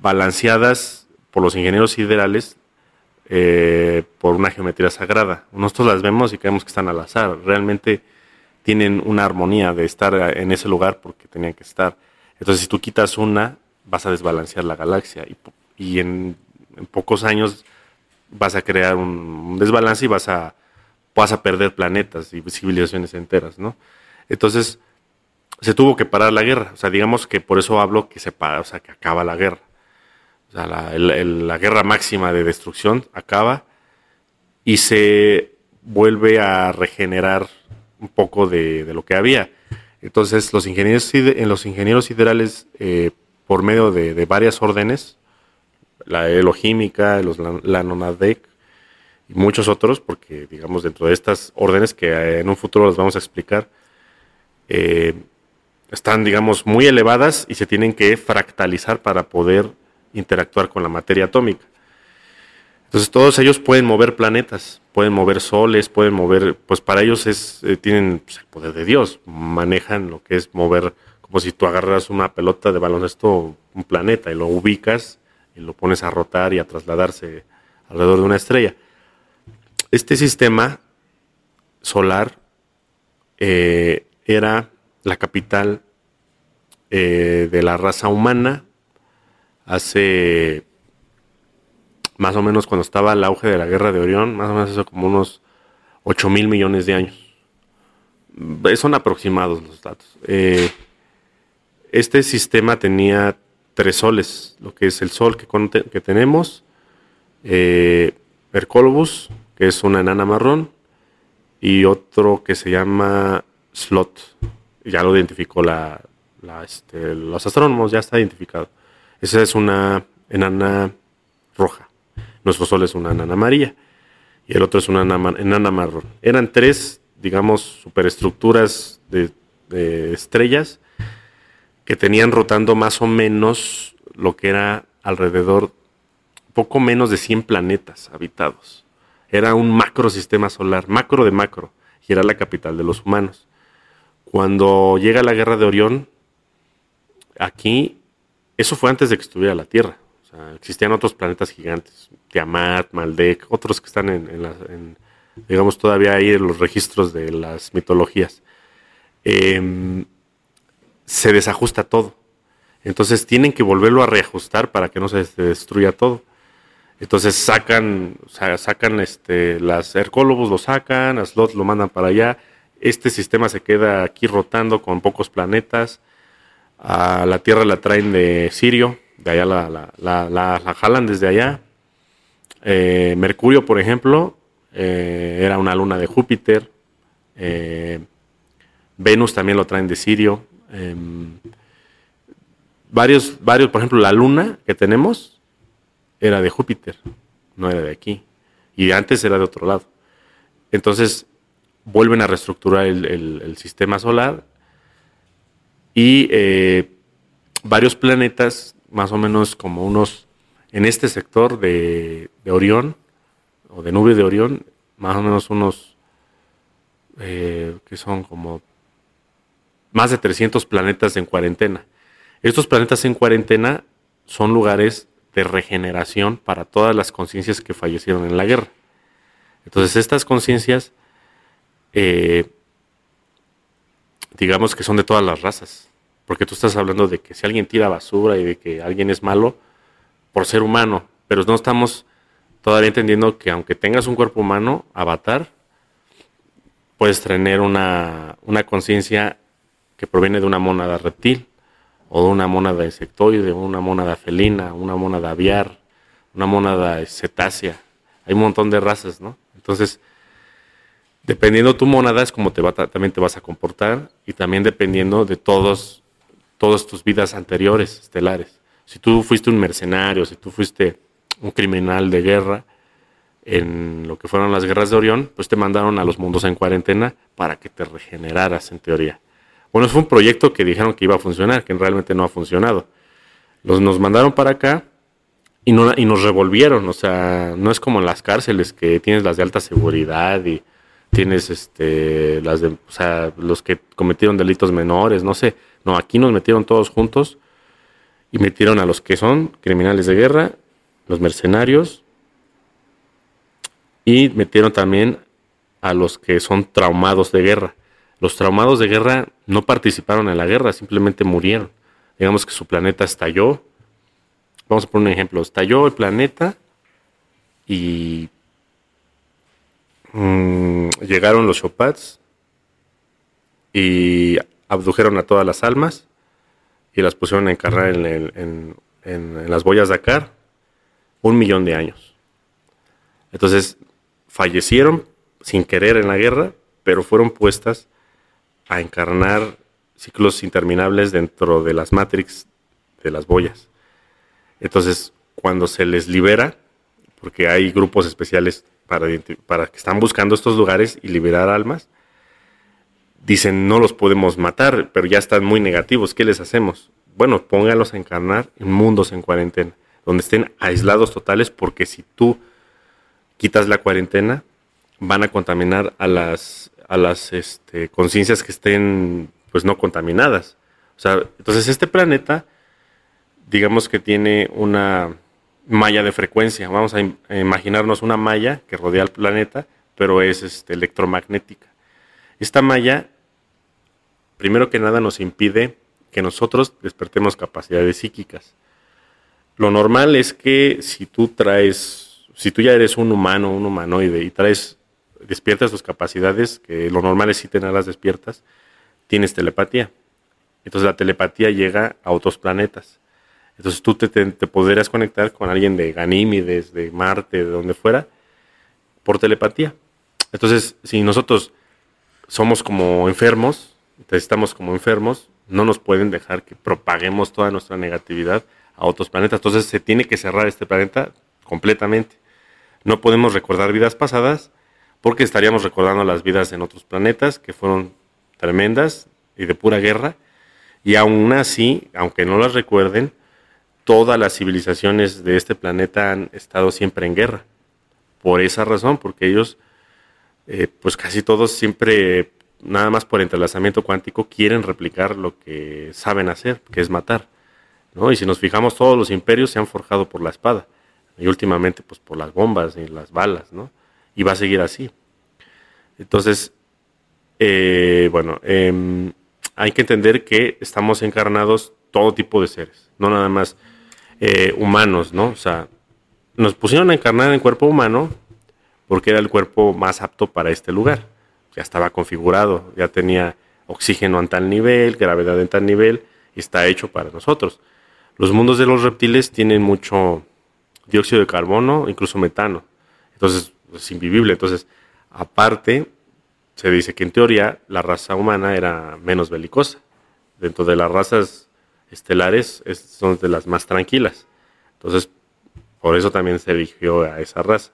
[SPEAKER 3] balanceadas por los ingenieros siderales eh, por una geometría sagrada. Nosotros las vemos y creemos que están al azar. Realmente tienen una armonía de estar en ese lugar porque tenían que estar. Entonces, si tú quitas una, vas a desbalancear la galaxia y, en, pocos años vas a crear un, desbalance y vas a, vas a perder planetas y civilizaciones enteras, ¿no? Entonces, se tuvo que parar la guerra. O sea, digamos que por eso hablo que se para, o sea, que acaba la guerra. O sea, la, guerra máxima de destrucción acaba y se vuelve a regenerar un poco de, lo que había. Entonces, los ingenieros, en los ingenieros siderales, eh, por medio de, varias órdenes, la eloquímica, los, la Nonadec y muchos otros, porque digamos dentro de estas órdenes que en un futuro las vamos a explicar, eh, están digamos muy elevadas y se tienen que fractalizar para poder interactuar con la materia atómica. Entonces todos ellos pueden mover planetas, pueden mover soles, pueden mover, pues para ellos es, eh, tienen pues, el poder de Dios, manejan lo que es mover, como si tú agarras una pelota de baloncesto, un planeta, y lo ubicas y lo pones a rotar y a trasladarse alrededor de una estrella. Este sistema solar eh, era la capital eh, de la raza humana hace más o menos cuando estaba el auge de la guerra de Orión, más o menos eso como unos 8 mil millones de años. Son aproximados los datos. Eh, este sistema tenía tres soles, lo que es el sol que, que tenemos, eh, que es una enana marrón, y otro que se llama Slot. Ya lo identificó la, este, los astrónomos, ya está identificado. Esa es una enana roja. Nuestro Sol es una enana amarilla. y el otro es una enana marrón. Eran tres, digamos, superestructuras de, de estrellas que tenían rotando más o menos lo que era alrededor, poco menos de 100 planetas habitados. Era un macro sistema solar, macro de macro, y era la capital de los humanos. Cuando llega la guerra de Orión, aquí, eso fue antes de que estuviera la Tierra. O sea, existían otros planetas gigantes, Tiamat, Maldek, otros que están en, digamos, todavía ahí en los registros de las mitologías. Em, se desajusta todo. Entonces tienen que volverlo a reajustar para que no se destruya todo. Entonces sacan, sacan este, las Hercólogos lo sacan, a Slot lo mandan para allá. Este sistema se queda aquí rotando con pocos planetas. A la Tierra la traen de Sirio, de allá la, la, jalan desde allá. Eh, Mercurio, por ejemplo, eh, era una luna de Júpiter. Eh, Venus también lo traen de Sirio. Em, varios, varios, por ejemplo, la luna que tenemos era de Júpiter, no era de aquí. Y antes era de otro lado. Entonces, vuelven a reestructurar el, sistema solar y varios planetas, más o menos como unos, en este sector de, Orión, o de nube de Orión, más o menos unos, eh, que son como más de 300 planetas en cuarentena. Estos planetas en cuarentena son lugares de regeneración para todas las conciencias que fallecieron en la guerra. Entonces estas conciencias, eh, digamos que son de todas las razas, porque tú estás hablando de que si alguien tira basura y de que alguien es malo por ser humano, pero no estamos todavía entendiendo que aunque tengas un cuerpo humano, avatar, puedes tener una, una conciencia que proviene de una mónada reptil, o de una mónada insectoide, una mónada felina, una mónada aviar, una mónada cetácea. Hay un montón de razas, ¿no? Entonces, dependiendo tu mónada es como te va, también te vas a comportar y también dependiendo de todos, todas tus vidas anteriores, estelares. Si tú fuiste un mercenario, si tú fuiste un criminal de guerra en lo que fueron las guerras de Orión, pues te mandaron a los mundos en cuarentena para que te regeneraras en teoría. Bueno, fue un proyecto que dijeron que iba a funcionar, que realmente no ha funcionado. Los, nos mandaron para acá y, no, y nos revolvieron. O sea, no es como en las cárceles que tienes las de alta seguridad y tienes este, las de, o sea, los que cometieron delitos menores, no sé. No, aquí nos metieron todos juntos y metieron a los que son criminales de guerra, los mercenarios, y metieron también a los que son traumados de guerra. Los traumados de guerra no participaron en la guerra, simplemente murieron. Digamos que su planeta estalló. Vamos a poner un ejemplo. Estalló el planeta y mm, llegaron los Chopats y abdujeron a todas las almas y las pusieron a encarnar en, en las boyas de Dakar un millón de años. Entonces fallecieron sin querer en la guerra, pero fueron puestas a encarnar ciclos interminables dentro de las Matrix de las boyas. Entonces, cuando se les libera, porque hay grupos especiales para, que están buscando estos lugares y liberar almas, dicen no los podemos matar, pero ya están muy negativos, ¿qué les hacemos? Bueno, póngalos a encarnar en mundos en cuarentena, donde estén aislados totales, porque si tú quitas la cuarentena, van a contaminar a las a las este, conciencias que estén pues no contaminadas. O sea, entonces este planeta, digamos que tiene una malla de frecuencia. Vamos a, imaginarnos una malla que rodea al planeta, pero es este, electromagnética. Esta malla, primero que nada, nos impide que nosotros despertemos capacidades psíquicas. Lo normal es que si tú traes, si tú ya eres un humano, un humanoide, y traes despiertas tus capacidades, que lo normal es si tenerlas despiertas, tienes telepatía. Entonces la telepatía llega a otros planetas. Entonces tú te, podrías conectar con alguien de Ganímides, de Marte, de donde fuera, por telepatía. Entonces, si nosotros somos como enfermos, estamos como enfermos, no nos pueden dejar que propaguemos toda nuestra negatividad a otros planetas. Entonces se tiene que cerrar este planeta completamente No podemos recordar vidas pasadas porque estaríamos recordando las vidas en otros planetas que fueron tremendas y de pura guerra. Y aún así, aunque no las recuerden, todas las civilizaciones de este planeta han estado siempre en guerra. Por esa razón, porque ellos, eh, pues casi todos siempre, nada más por entrelazamiento cuántico, quieren replicar lo que saben hacer, que es matar. Y si nos fijamos, todos los imperios se han forjado por la espada. Y últimamente, pues por las bombas y las balas, ¿no? Y va a seguir así. Entonces, eh, bueno, em, hay que entender que estamos encarnados todo tipo de seres, no nada más eh, humanos, ¿no? O sea, nos pusieron a encarnar en cuerpo humano porque era el cuerpo más apto para este lugar. Ya estaba configurado, ya tenía oxígeno en tal nivel, gravedad en tal nivel, y está hecho para nosotros. Los mundos de los reptiles tienen mucho dióxido de carbono, incluso metano. Entonces, es invivible. Entonces, aparte, se dice que en teoría la raza humana era menos belicosa. Dentro de las razas estelares son de las más tranquilas. Entonces, por eso también se eligió a esa raza.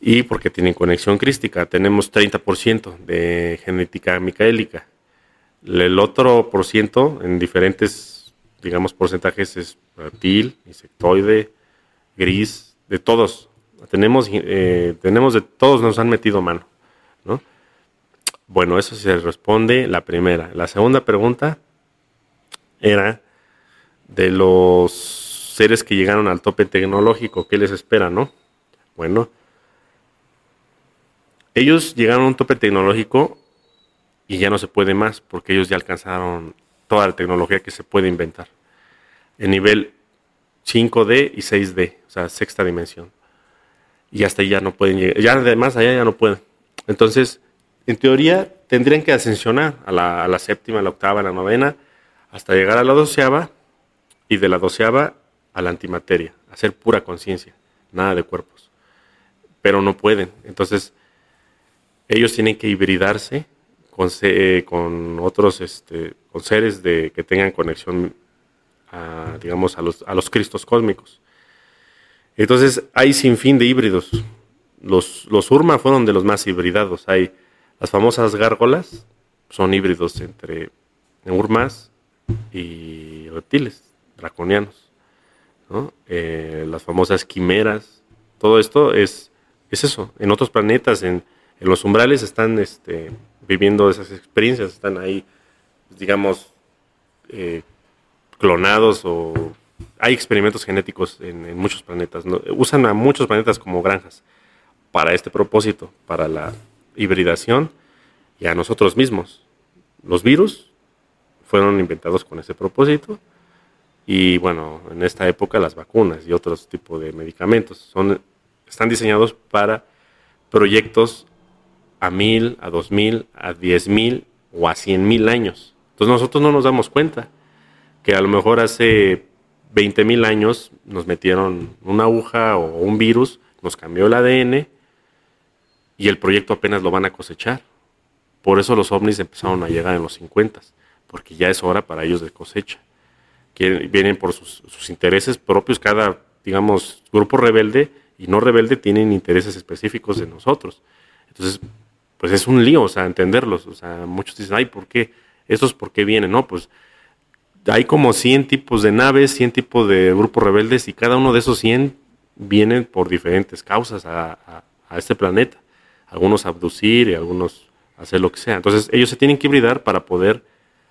[SPEAKER 3] Y porque tienen conexión crística. Tenemos 30% de genética micaélica. El otro por ciento, en diferentes, digamos, porcentajes, es reptil, insectoide, gris, de todos. Tenemos, eh, tenemos de todos, nos han metido mano. ¿no? Bueno, eso se responde la primera. La segunda pregunta era de los seres que llegaron al tope tecnológico, ¿qué les espera, no? Bueno, ellos llegaron a un tope tecnológico y ya no se puede más, porque ellos ya alcanzaron toda la tecnología que se puede inventar. En nivel 5D y 6D, o sea, sexta dimensión. Y hasta ahí ya no pueden llegar, ya además allá ya no pueden. Entonces, en teoría, tendrían que ascensionar a la, séptima, a la octava, a la novena, hasta llegar a la doceava y de la doceava a la antimateria, hacer pura conciencia, nada de cuerpos. Pero no pueden. Entonces, ellos tienen que hibridarse con, eh, con otros, este, con seres de, que tengan conexión, a, digamos, a los, a los cristos cósmicos. Entonces, hay sin fin de híbridos. Los, los fueron de los más hibridados. Hay las famosas gárgolas, son híbridos entre Urmas y reptiles draconianos. Eh, las famosas quimeras, todo esto es, es eso. En otros planetas, en, los umbrales, están este, viviendo esas experiencias, están ahí, digamos, eh, clonados o hay experimentos genéticos en, muchos planetas. Usan a muchos planetas como granjas para este propósito, para la hibridación y a nosotros mismos. Los virus fueron inventados con ese propósito. Y bueno, en esta época las vacunas y otros tipos de medicamentos son, están diseñados para proyectos a mil, a dos mil, a diez mil o a cien mil años. Entonces nosotros no nos damos cuenta que a lo mejor hace 20 mil años nos metieron una aguja o un virus, nos cambió el ADN y el proyecto apenas lo van a cosechar. Por eso los ovnis empezaron a llegar en los 50 porque ya es hora para ellos de cosecha. Que vienen por sus, intereses propios, cada, digamos, grupo rebelde y no rebelde tienen intereses específicos de nosotros. Entonces, pues es un lío, o sea, entenderlos. O sea, muchos dicen, ay, ¿por qué? ¿Estos por qué vienen? No, pues hay como 100 tipos de naves, 100 tipos de grupos rebeldes y cada uno de esos 100 vienen por diferentes causas a, a este planeta. Algunos abducir y algunos hacer lo que sea. Entonces ellos se tienen que hibridar para poder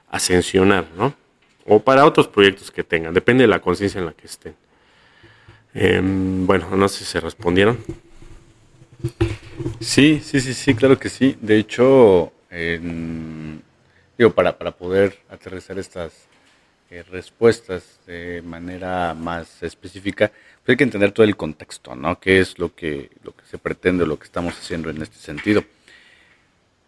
[SPEAKER 3] ascensionar, ¿no? O para otros proyectos que tengan, depende de la conciencia en la que estén. Em, bueno, no sé si se respondieron.
[SPEAKER 2] Sí, sí, sí, sí, claro que sí. De hecho, digo, para, para poder aterrizar estas eh, respuestas de manera más específica, pues hay que entender todo el contexto, ¿no? ¿Qué es lo que, lo que se pretende o lo que estamos haciendo en este sentido?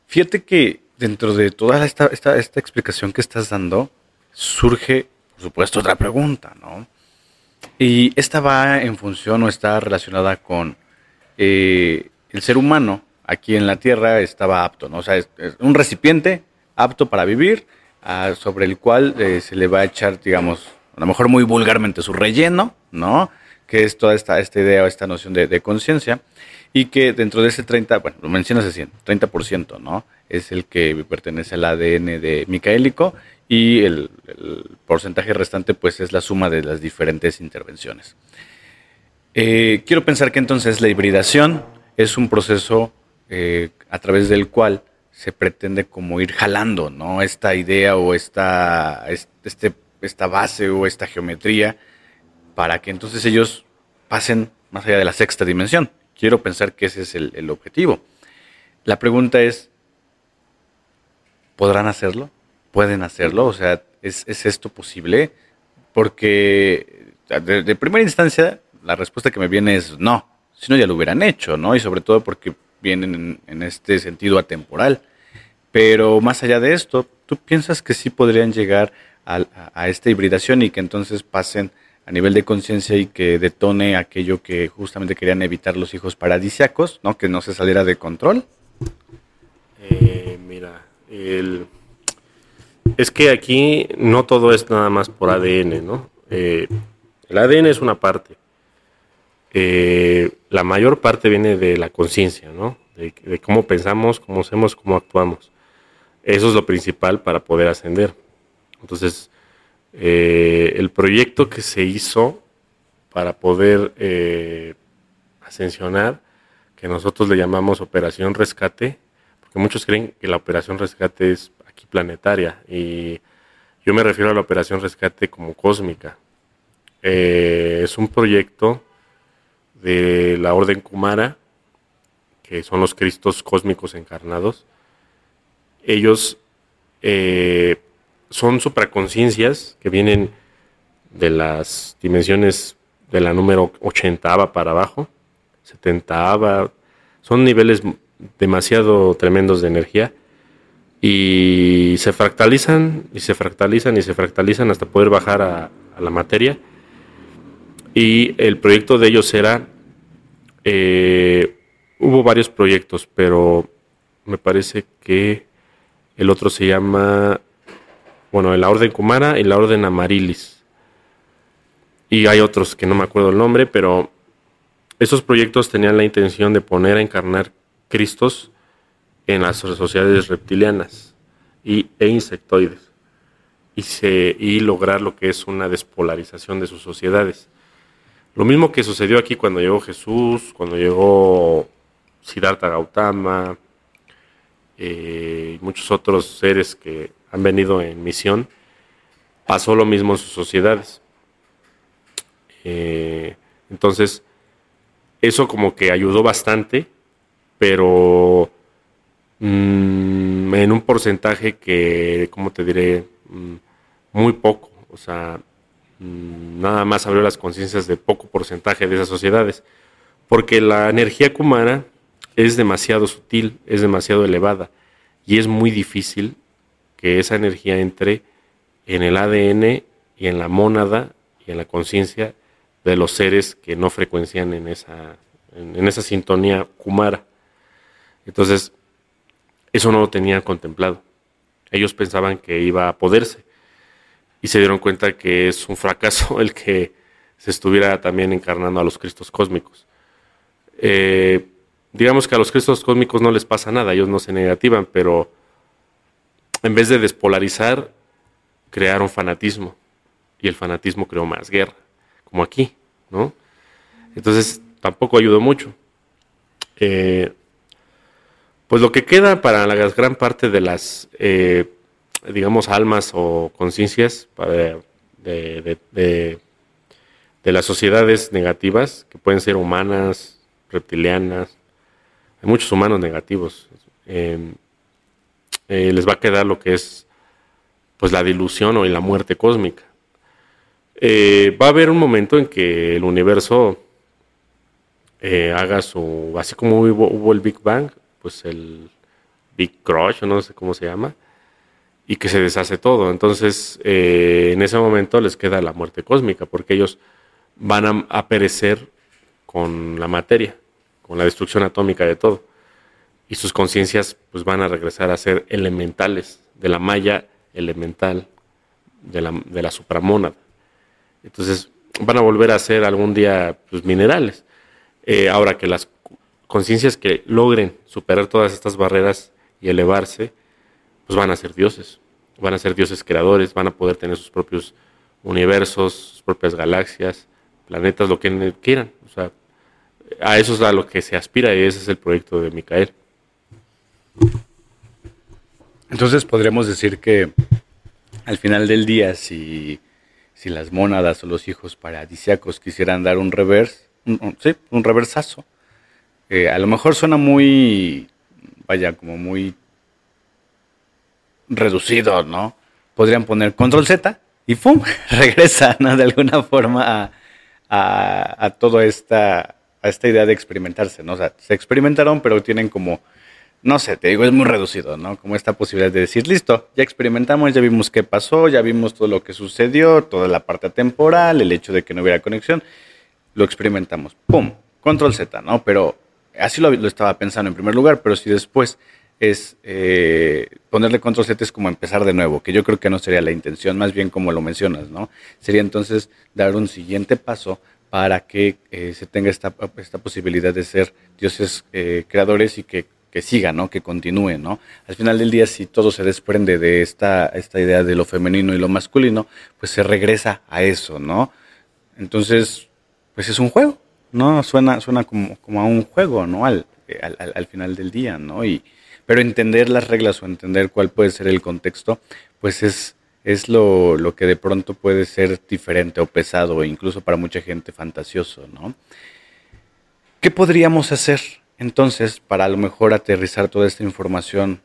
[SPEAKER 2] Fíjate que dentro de toda esta, esta, esta explicación que estás dando, surge, por supuesto, otra pregunta, ¿no? Y esta va en función o está relacionada con eh, el ser humano aquí en la Tierra estaba apto, ¿no? O sea, es, un recipiente apto para vivir, ah, sobre el cual eh, se le va a echar, digamos, a lo mejor muy vulgarmente su relleno, ¿no? que es toda esta, esta idea o esta noción de, conciencia, y que dentro de ese 30, bueno, lo mencionas así, 30%, ¿no? Es el que pertenece al ADN de micaélico y el, porcentaje restante pues es la suma de las diferentes intervenciones. Eh, quiero pensar que entonces la hibridación es un proceso eh, a través del cual se pretende como ir jalando, ¿no? Esta idea o esta, este, esta base o esta geometría para que entonces ellos pasen más allá de la sexta dimensión. Quiero pensar que ese es el, objetivo. La pregunta es, ¿podrán hacerlo? ¿Pueden hacerlo? O sea, ¿es, esto posible? Porque de, primera instancia la respuesta que me viene es no, si no ya lo hubieran hecho, ¿no? Y sobre todo porque vienen en, este sentido atemporal. Pero más allá de esto, ¿tú piensas que sí podrían llegar a esta hibridación y que entonces pasen a nivel de conciencia y que detone aquello que justamente querían evitar los hijos paradisiacos, ¿no? Que no se saliera de control.
[SPEAKER 3] Eh, mira, es que aquí no todo es nada más por ADN, ¿no? Eh, el ADN es una parte. Eh, la mayor parte viene de la conciencia, ¿no? De, cómo pensamos, cómo hacemos, cómo actuamos. Eso es lo principal para poder ascender. Entonces, eh, el proyecto que se hizo para poder eh, ascensionar, que nosotros le llamamos Operación Rescate, porque muchos creen que la Operación Rescate es aquí planetaria, y yo me refiero a la Operación Rescate como cósmica. Es un proyecto de la Orden Kumara, que son los Cristos cósmicos encarnados. Ellos son supraconciencias que vienen de las dimensiones de la número 80 para abajo, 70 son niveles demasiado tremendos de energía y se fractalizan y se fractalizan y se fractalizan hasta poder bajar a, la materia. Y el proyecto de ellos era, eh, hubo varios proyectos, pero me parece que el otro se llama bueno, la Orden Kumara y la Orden Amarilis. Y hay otros que no me acuerdo el nombre, pero esos proyectos tenían la intención de poner a encarnar Cristos en las sociedades reptilianas y, e insectoides y, se, y lograr lo que es una despolarización de sus sociedades. Lo mismo que sucedió aquí cuando llegó Jesús, cuando llegó Siddhartha Gautama eh, y muchos otros seres que han venido en misión, pasó lo mismo en sus sociedades. Eh, entonces, eso como que ayudó bastante, pero mm, en un porcentaje que, ¿cómo te diré? Mm, muy poco. O sea, nada más abrió las conciencias de poco porcentaje de esas sociedades. Porque la energía kumara es demasiado sutil, es demasiado elevada y es muy difícil que esa energía entre en el ADN y en la mónada y en la conciencia de los seres que no frecuencian en esa, en, esa sintonía kumara. Entonces, eso no lo tenían contemplado. Ellos pensaban que iba a poderse y se dieron cuenta que es un fracaso el que se estuviera también encarnando a los Cristos cósmicos. Eh, digamos que a los Cristos cósmicos no les pasa nada, ellos no se negativan, pero en vez de despolarizar, crearon fanatismo. Y el fanatismo creó más guerra, como aquí, ¿no? Entonces, tampoco ayudó mucho. Eh, pues lo que queda para la gran parte de las, eh, digamos, almas o conciencias de, de, las sociedades negativas, que pueden ser humanas, reptilianas, hay muchos humanos negativos. Eh, eh, les va a quedar lo que es pues la dilución o la muerte cósmica. Eh, va a haber un momento en que el universo eh, haga su, así como hubo, el Big Bang, pues el Big Crush, no sé cómo se llama, y que se deshace todo. Entonces, en ese momento les queda la muerte cósmica, porque ellos van a perecer con la materia, con la destrucción atómica de todo y sus conciencias pues van a regresar a ser elementales, de la malla elemental, de la, de la supramónada. Entonces, van a volver a ser algún día pues, minerales. Eh, ahora que las conciencias que logren superar todas estas barreras y elevarse, pues van a ser dioses, van a ser dioses creadores, van a poder tener sus propios universos, sus propias galaxias, planetas, lo que quieran. O sea, a eso es a lo que se aspira y ese es el proyecto de Micael.
[SPEAKER 2] Entonces podríamos decir que al final del día, si, si las mónadas o los hijos paradisiacos quisieran dar un reverse, sí, un reversazo, eh, a lo mejor suena muy, vaya, como muy reducido, ¿no? Podrían poner control Z y ¡pum! regresa, ¿no? De alguna forma a, a, a toda esta, a esta idea de experimentarse, ¿no? O sea, se experimentaron, pero tienen como no sé, te digo, es muy reducido, ¿no? Como esta posibilidad de decir, listo, ya experimentamos, ya vimos qué pasó, ya vimos todo lo que sucedió, toda la parte temporal, el hecho de que no hubiera conexión, lo experimentamos. ¡Pum! Control Z, ¿no? Pero así lo, estaba pensando en primer lugar, pero si después es eh, ponerle control Z es como empezar de nuevo, que yo creo que no sería la intención, más bien como lo mencionas, ¿no? Sería entonces dar un siguiente paso para que eh, se tenga esta, esta posibilidad de ser dioses eh, creadores y que que siga, ¿no? Que continúe, ¿no? Al final del día, si todo se desprende de esta, esta idea de lo femenino y lo masculino, pues se regresa a eso, ¿no? Entonces, pues es un juego, ¿no? Suena, suena como, como a un juego, ¿no? Al, al, al final del día, ¿no? Y, pero entender las reglas o entender cuál puede ser el contexto, pues es, es lo, lo que de pronto puede ser diferente o pesado o incluso para mucha gente fantasioso, ¿no? ¿Qué podríamos hacer? Entonces, para a lo mejor aterrizar toda esta información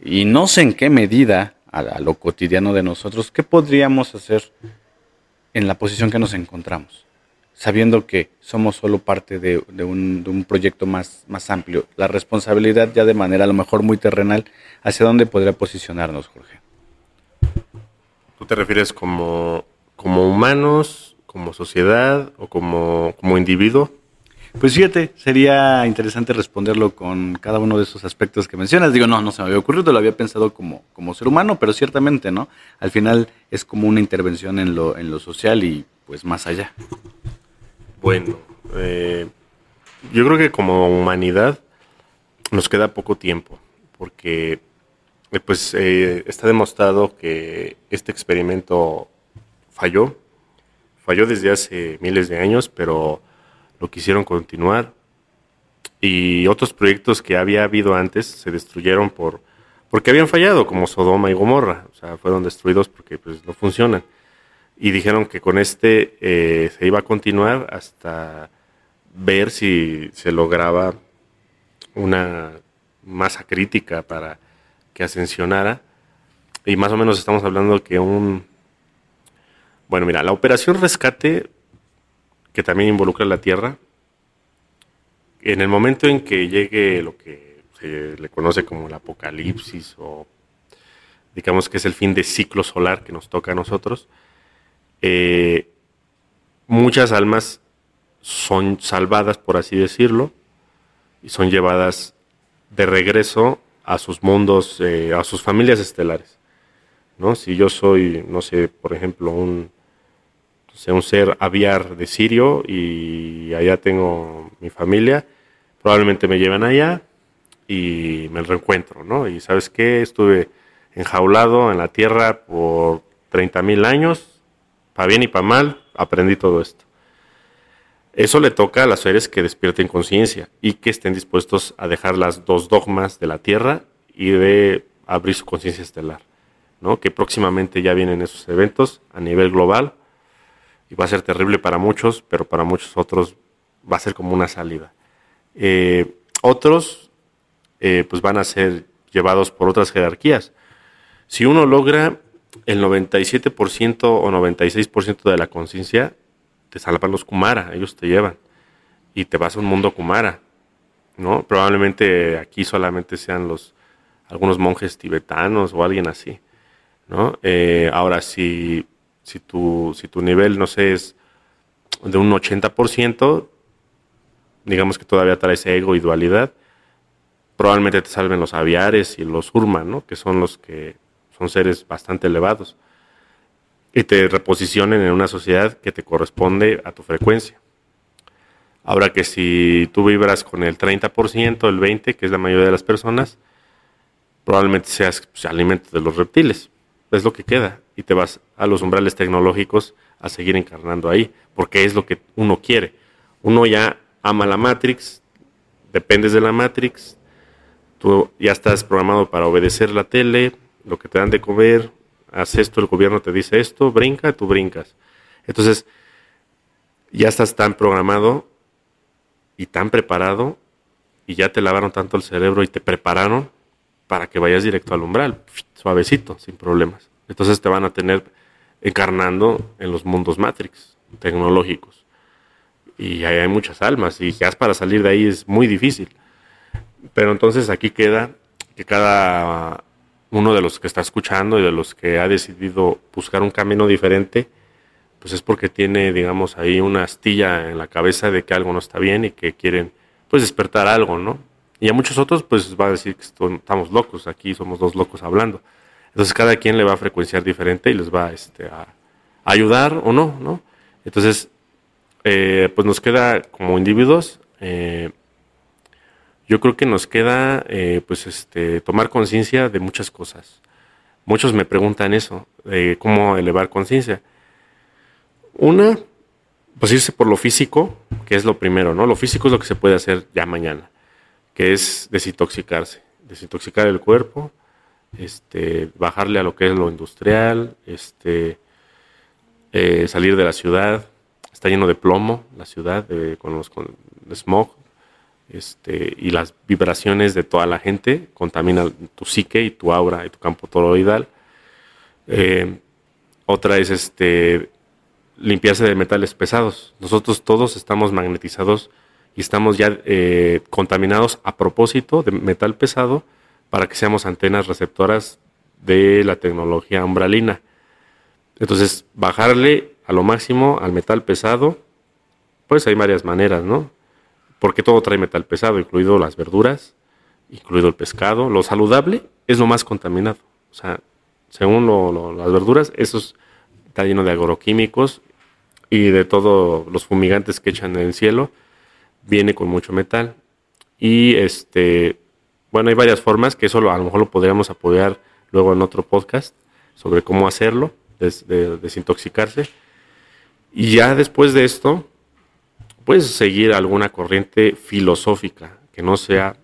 [SPEAKER 2] y no sé en qué medida a, lo cotidiano de nosotros, ¿qué podríamos hacer en la posición que nos encontramos? Sabiendo que somos solo parte de, un, proyecto más, más amplio. La responsabilidad ya de manera a lo mejor muy terrenal, ¿hacia dónde podría posicionarnos, Jorge?
[SPEAKER 3] ¿Tú te refieres como, como humanos, como sociedad o como, como individuo?
[SPEAKER 2] Pues fíjate, sería interesante responderlo con cada uno de esos aspectos que mencionas. Digo, no, no se me había ocurrido, lo había pensado como, como ser humano, pero ciertamente, ¿no? Al final es como una intervención en lo, en lo social y pues más allá.
[SPEAKER 3] Bueno, eh, yo creo que como humanidad nos queda poco tiempo, porque eh, pues eh, está demostrado que este experimento falló, falló desde hace miles de años, pero lo quisieron continuar. Y otros proyectos que había habido antes se destruyeron por porque habían fallado como Sodoma y Gomorra, o sea, fueron destruidos porque pues no funcionan. Y dijeron que con este eh, se iba a continuar hasta ver si se lograba una masa crítica para que ascensionara. Y más o menos estamos hablando que un... Bueno, mira, la operación rescate que también involucra la Tierra, en el momento en que llegue lo que se le conoce como el apocalipsis o digamos que es el fin de ciclo solar que nos toca a nosotros, eh, muchas almas son salvadas, por así decirlo, y son llevadas de regreso a sus mundos, eh, a sus familias estelares. ¿no? Si yo soy, no sé, por ejemplo, un, sea un ser aviar de Sirio y allá tengo mi familia, probablemente me lleven allá y me reencuentro, ¿no? Y sabes qué, estuve enjaulado en la tierra por 30 mil años, para bien y para mal, aprendí todo esto. Eso le toca a las seres que despierten conciencia y que estén dispuestos a dejar las dos dogmas de la tierra y de abrir su conciencia estelar, ¿no? Que próximamente ya vienen esos eventos a nivel global y va a ser terrible para muchos, pero para muchos otros va a ser como una salida. Eh, otros eh, pues van a ser llevados por otras jerarquías. Si uno logra el 97% o 96% de la conciencia, te salvan los Kumara, ellos te llevan y te vas a un mundo Kumara, ¿no? Probablemente aquí solamente sean los algunos monjes tibetanos o alguien así, ¿no? Eh, ahora, si si tu, si tu nivel, no sé, es de un 80%, digamos que todavía traes ego y dualidad, probablemente te salven los aviares y los urma, ¿no? que son los que son seres bastante elevados. y te reposicionen en una sociedad que te corresponde a tu frecuencia. Ahora que si tú vibras con el 30%, el 20%, que es la mayoría de las personas, probablemente seas pues, alimento de los reptiles. Es lo que queda. Y te vas a los umbrales tecnológicos a seguir encarnando ahí, porque es lo que uno quiere. Uno ya ama la Matrix, dependes de la Matrix, tú ya estás programado para obedecer la tele, lo que te dan de comer, haz esto, el gobierno te dice esto, brinca, tú brincas. Entonces, ya estás tan programado y tan preparado y ya te lavaron tanto el cerebro y te prepararon para que vayas directo al umbral, suavecito, sin problemas. Entonces te van a tener encarnando en los mundos Matrix tecnológicos. Y ahí hay muchas almas y ya para salir de ahí es muy difícil. Pero entonces aquí queda que cada uno de los que está escuchando y de los que ha decidido buscar un camino diferente, pues es porque tiene, digamos, ahí una astilla en la cabeza de que algo no está bien y que quieren, pues, despertar algo, ¿no? Y a muchos otros, pues, va a decir que estamos locos, aquí somos dos locos hablando. Entonces, cada quien le va a frecuenciar diferente y les va este, a, ayudar o no, ¿no? Entonces, eh, pues nos queda como individuos eh, yo creo que nos queda eh, pues este tomar conciencia de muchas cosas. Muchos me preguntan eso, de cómo elevar conciencia. Una, pues irse por lo físico, que es lo primero, ¿no? Lo físico es lo que se puede hacer ya mañana, que es desintoxicarse, desintoxicar el cuerpo, este, bajarle a lo que es lo industrial, este, eh, salir de la ciudad, está lleno de plomo la ciudad con los con smog, este, y las vibraciones de toda la gente contaminan tu psique y tu aura y tu campo toroidal. Eh, otra es este, limpiarse de metales pesados. Nosotros todos estamos magnetizados y estamos ya eh, contaminados a propósito de metal pesado para que seamos antenas receptoras de la tecnología umbralina. Entonces, bajarle a lo máximo al metal pesado, pues hay varias maneras, ¿no? Porque todo trae metal pesado, incluido las verduras, incluido el pescado. Lo saludable es lo más contaminado. O sea, según las verduras, eso está lleno de agroquímicos y de todos los fumigantes que echan en el cielo, viene con mucho metal. Y este, bueno, hay varias formas que eso a lo mejor lo podríamos apoyar luego en otro podcast sobre cómo hacerlo, desintoxicarse. Y ya después de esto, puedes seguir alguna corriente filosófica que no sea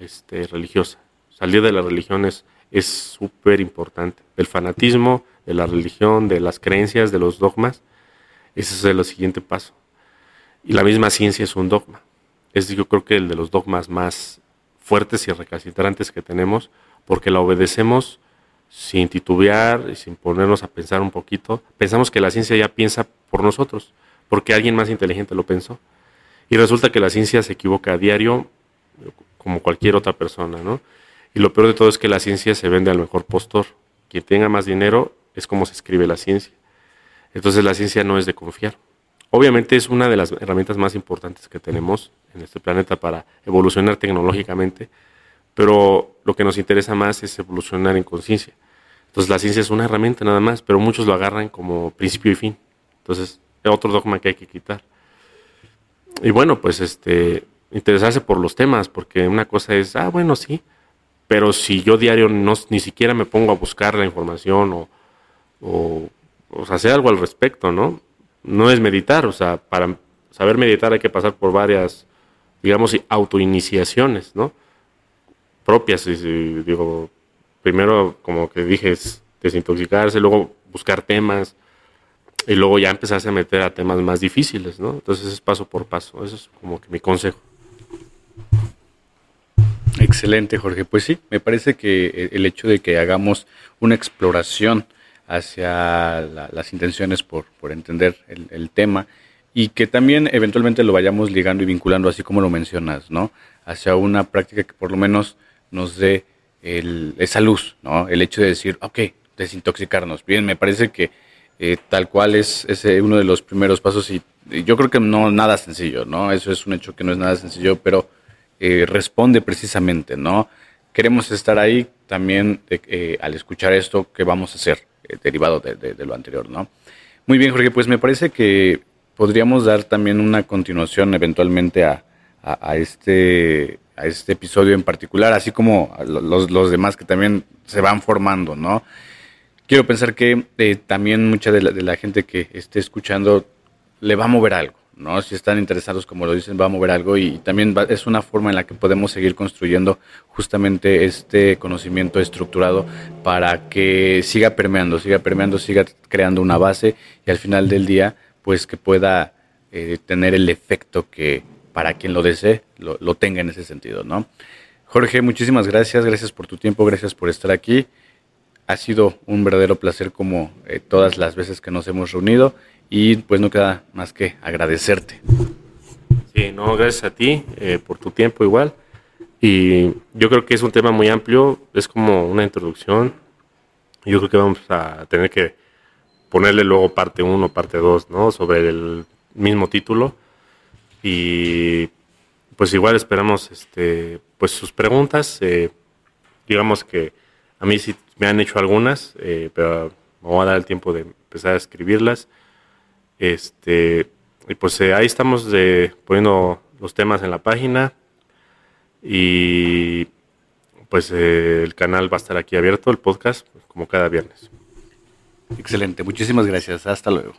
[SPEAKER 3] este, religiosa. Salir de las religiones es súper importante. El fanatismo, de la religión, de las creencias, de los dogmas, ese es el siguiente paso. Y la misma ciencia es un dogma. Es yo creo que el de los dogmas más fuertes y recalcitrantes que tenemos, porque la obedecemos sin titubear y sin ponernos a pensar un poquito. Pensamos que la ciencia ya piensa por nosotros porque alguien más inteligente lo pensó. Y resulta que la ciencia se equivoca a diario, como cualquier otra persona, ¿no? Y lo peor de todo es que la ciencia se vende al mejor postor. Quien tenga más dinero es como se escribe la ciencia. Entonces la ciencia no es de confiar. Obviamente es una de las herramientas más importantes que tenemos en este planeta para evolucionar tecnológicamente, pero lo que nos interesa más es evolucionar en conciencia. Entonces la ciencia es una herramienta nada más, pero muchos lo agarran como principio y fin. Entonces otro dogma que hay que quitar. Y bueno, pues este, interesarse por los temas, porque una cosa es, ah, bueno, sí, pero si yo diario no, ni siquiera me pongo a buscar la información o, o, hacer algo al respecto, ¿no? No es meditar, o sea, para saber meditar hay que pasar por varias, digamos, autoiniciaciones, ¿no? Propias, y, digo, primero, como que dije, es desintoxicarse, luego buscar temas, y luego ya empezarse a meter a temas más difíciles, ¿no? Entonces es paso por paso, eso es como que mi consejo.
[SPEAKER 2] Excelente, Jorge. Pues sí, me parece que el hecho de que hagamos una exploración hacia las intenciones por, entender el, tema y que también eventualmente lo vayamos ligando y vinculando así como lo mencionas, ¿no? Hacia una práctica que por lo menos nos dé esa luz, ¿no? El hecho de decir, ok, desintoxicarnos. Bien, me parece que eh, tal cual es, uno de los primeros pasos y, yo creo que no nada sencillo, ¿no? Eso es un hecho que no es nada sencillo, pero eh, responde precisamente, ¿no? Queremos estar ahí también eh, al escuchar esto, ¿qué vamos a hacer? eh, derivado de, lo anterior, ¿no? Muy bien, Jorge, pues me parece que podríamos dar también una continuación eventualmente a, a, este, a este episodio en particular, así como los, los demás que también se van formando, ¿no? Quiero pensar que eh, también mucha de la, de la gente que esté escuchando le va a mover algo ¿no? Si están interesados, como lo dicen, va a mover algo y también es una forma en la que podemos seguir construyendo justamente este conocimiento estructurado para que siga permeando, siga permeando, siga creando una base y al final del día, pues que pueda eh, tener el efecto que para quien lo desee, lo, tenga en ese sentido, ¿no? Jorge, muchísimas gracias, gracias por tu tiempo, gracias por estar aquí. Ha sido un verdadero placer como eh, todas las veces que nos hemos reunido y pues no queda más que agradecerte.
[SPEAKER 3] Sí, no, gracias a ti eh, por tu tiempo igual. Y yo creo que es un tema muy amplio, es como una introducción. Yo creo que vamos a tener que ponerle luego parte 1, parte 2, ¿no? Sobre el mismo título. Y pues igual esperamos este, pues sus preguntas. Eh, digamos que a mí sí me han hecho algunas, eh, pero me voy a dar el tiempo de empezar a escribirlas. Este, y pues eh, ahí estamos de, poniendo los temas en la página y pues eh, el canal va a estar aquí abierto, el podcast, como cada viernes.
[SPEAKER 2] Excelente, muchísimas gracias, hasta luego.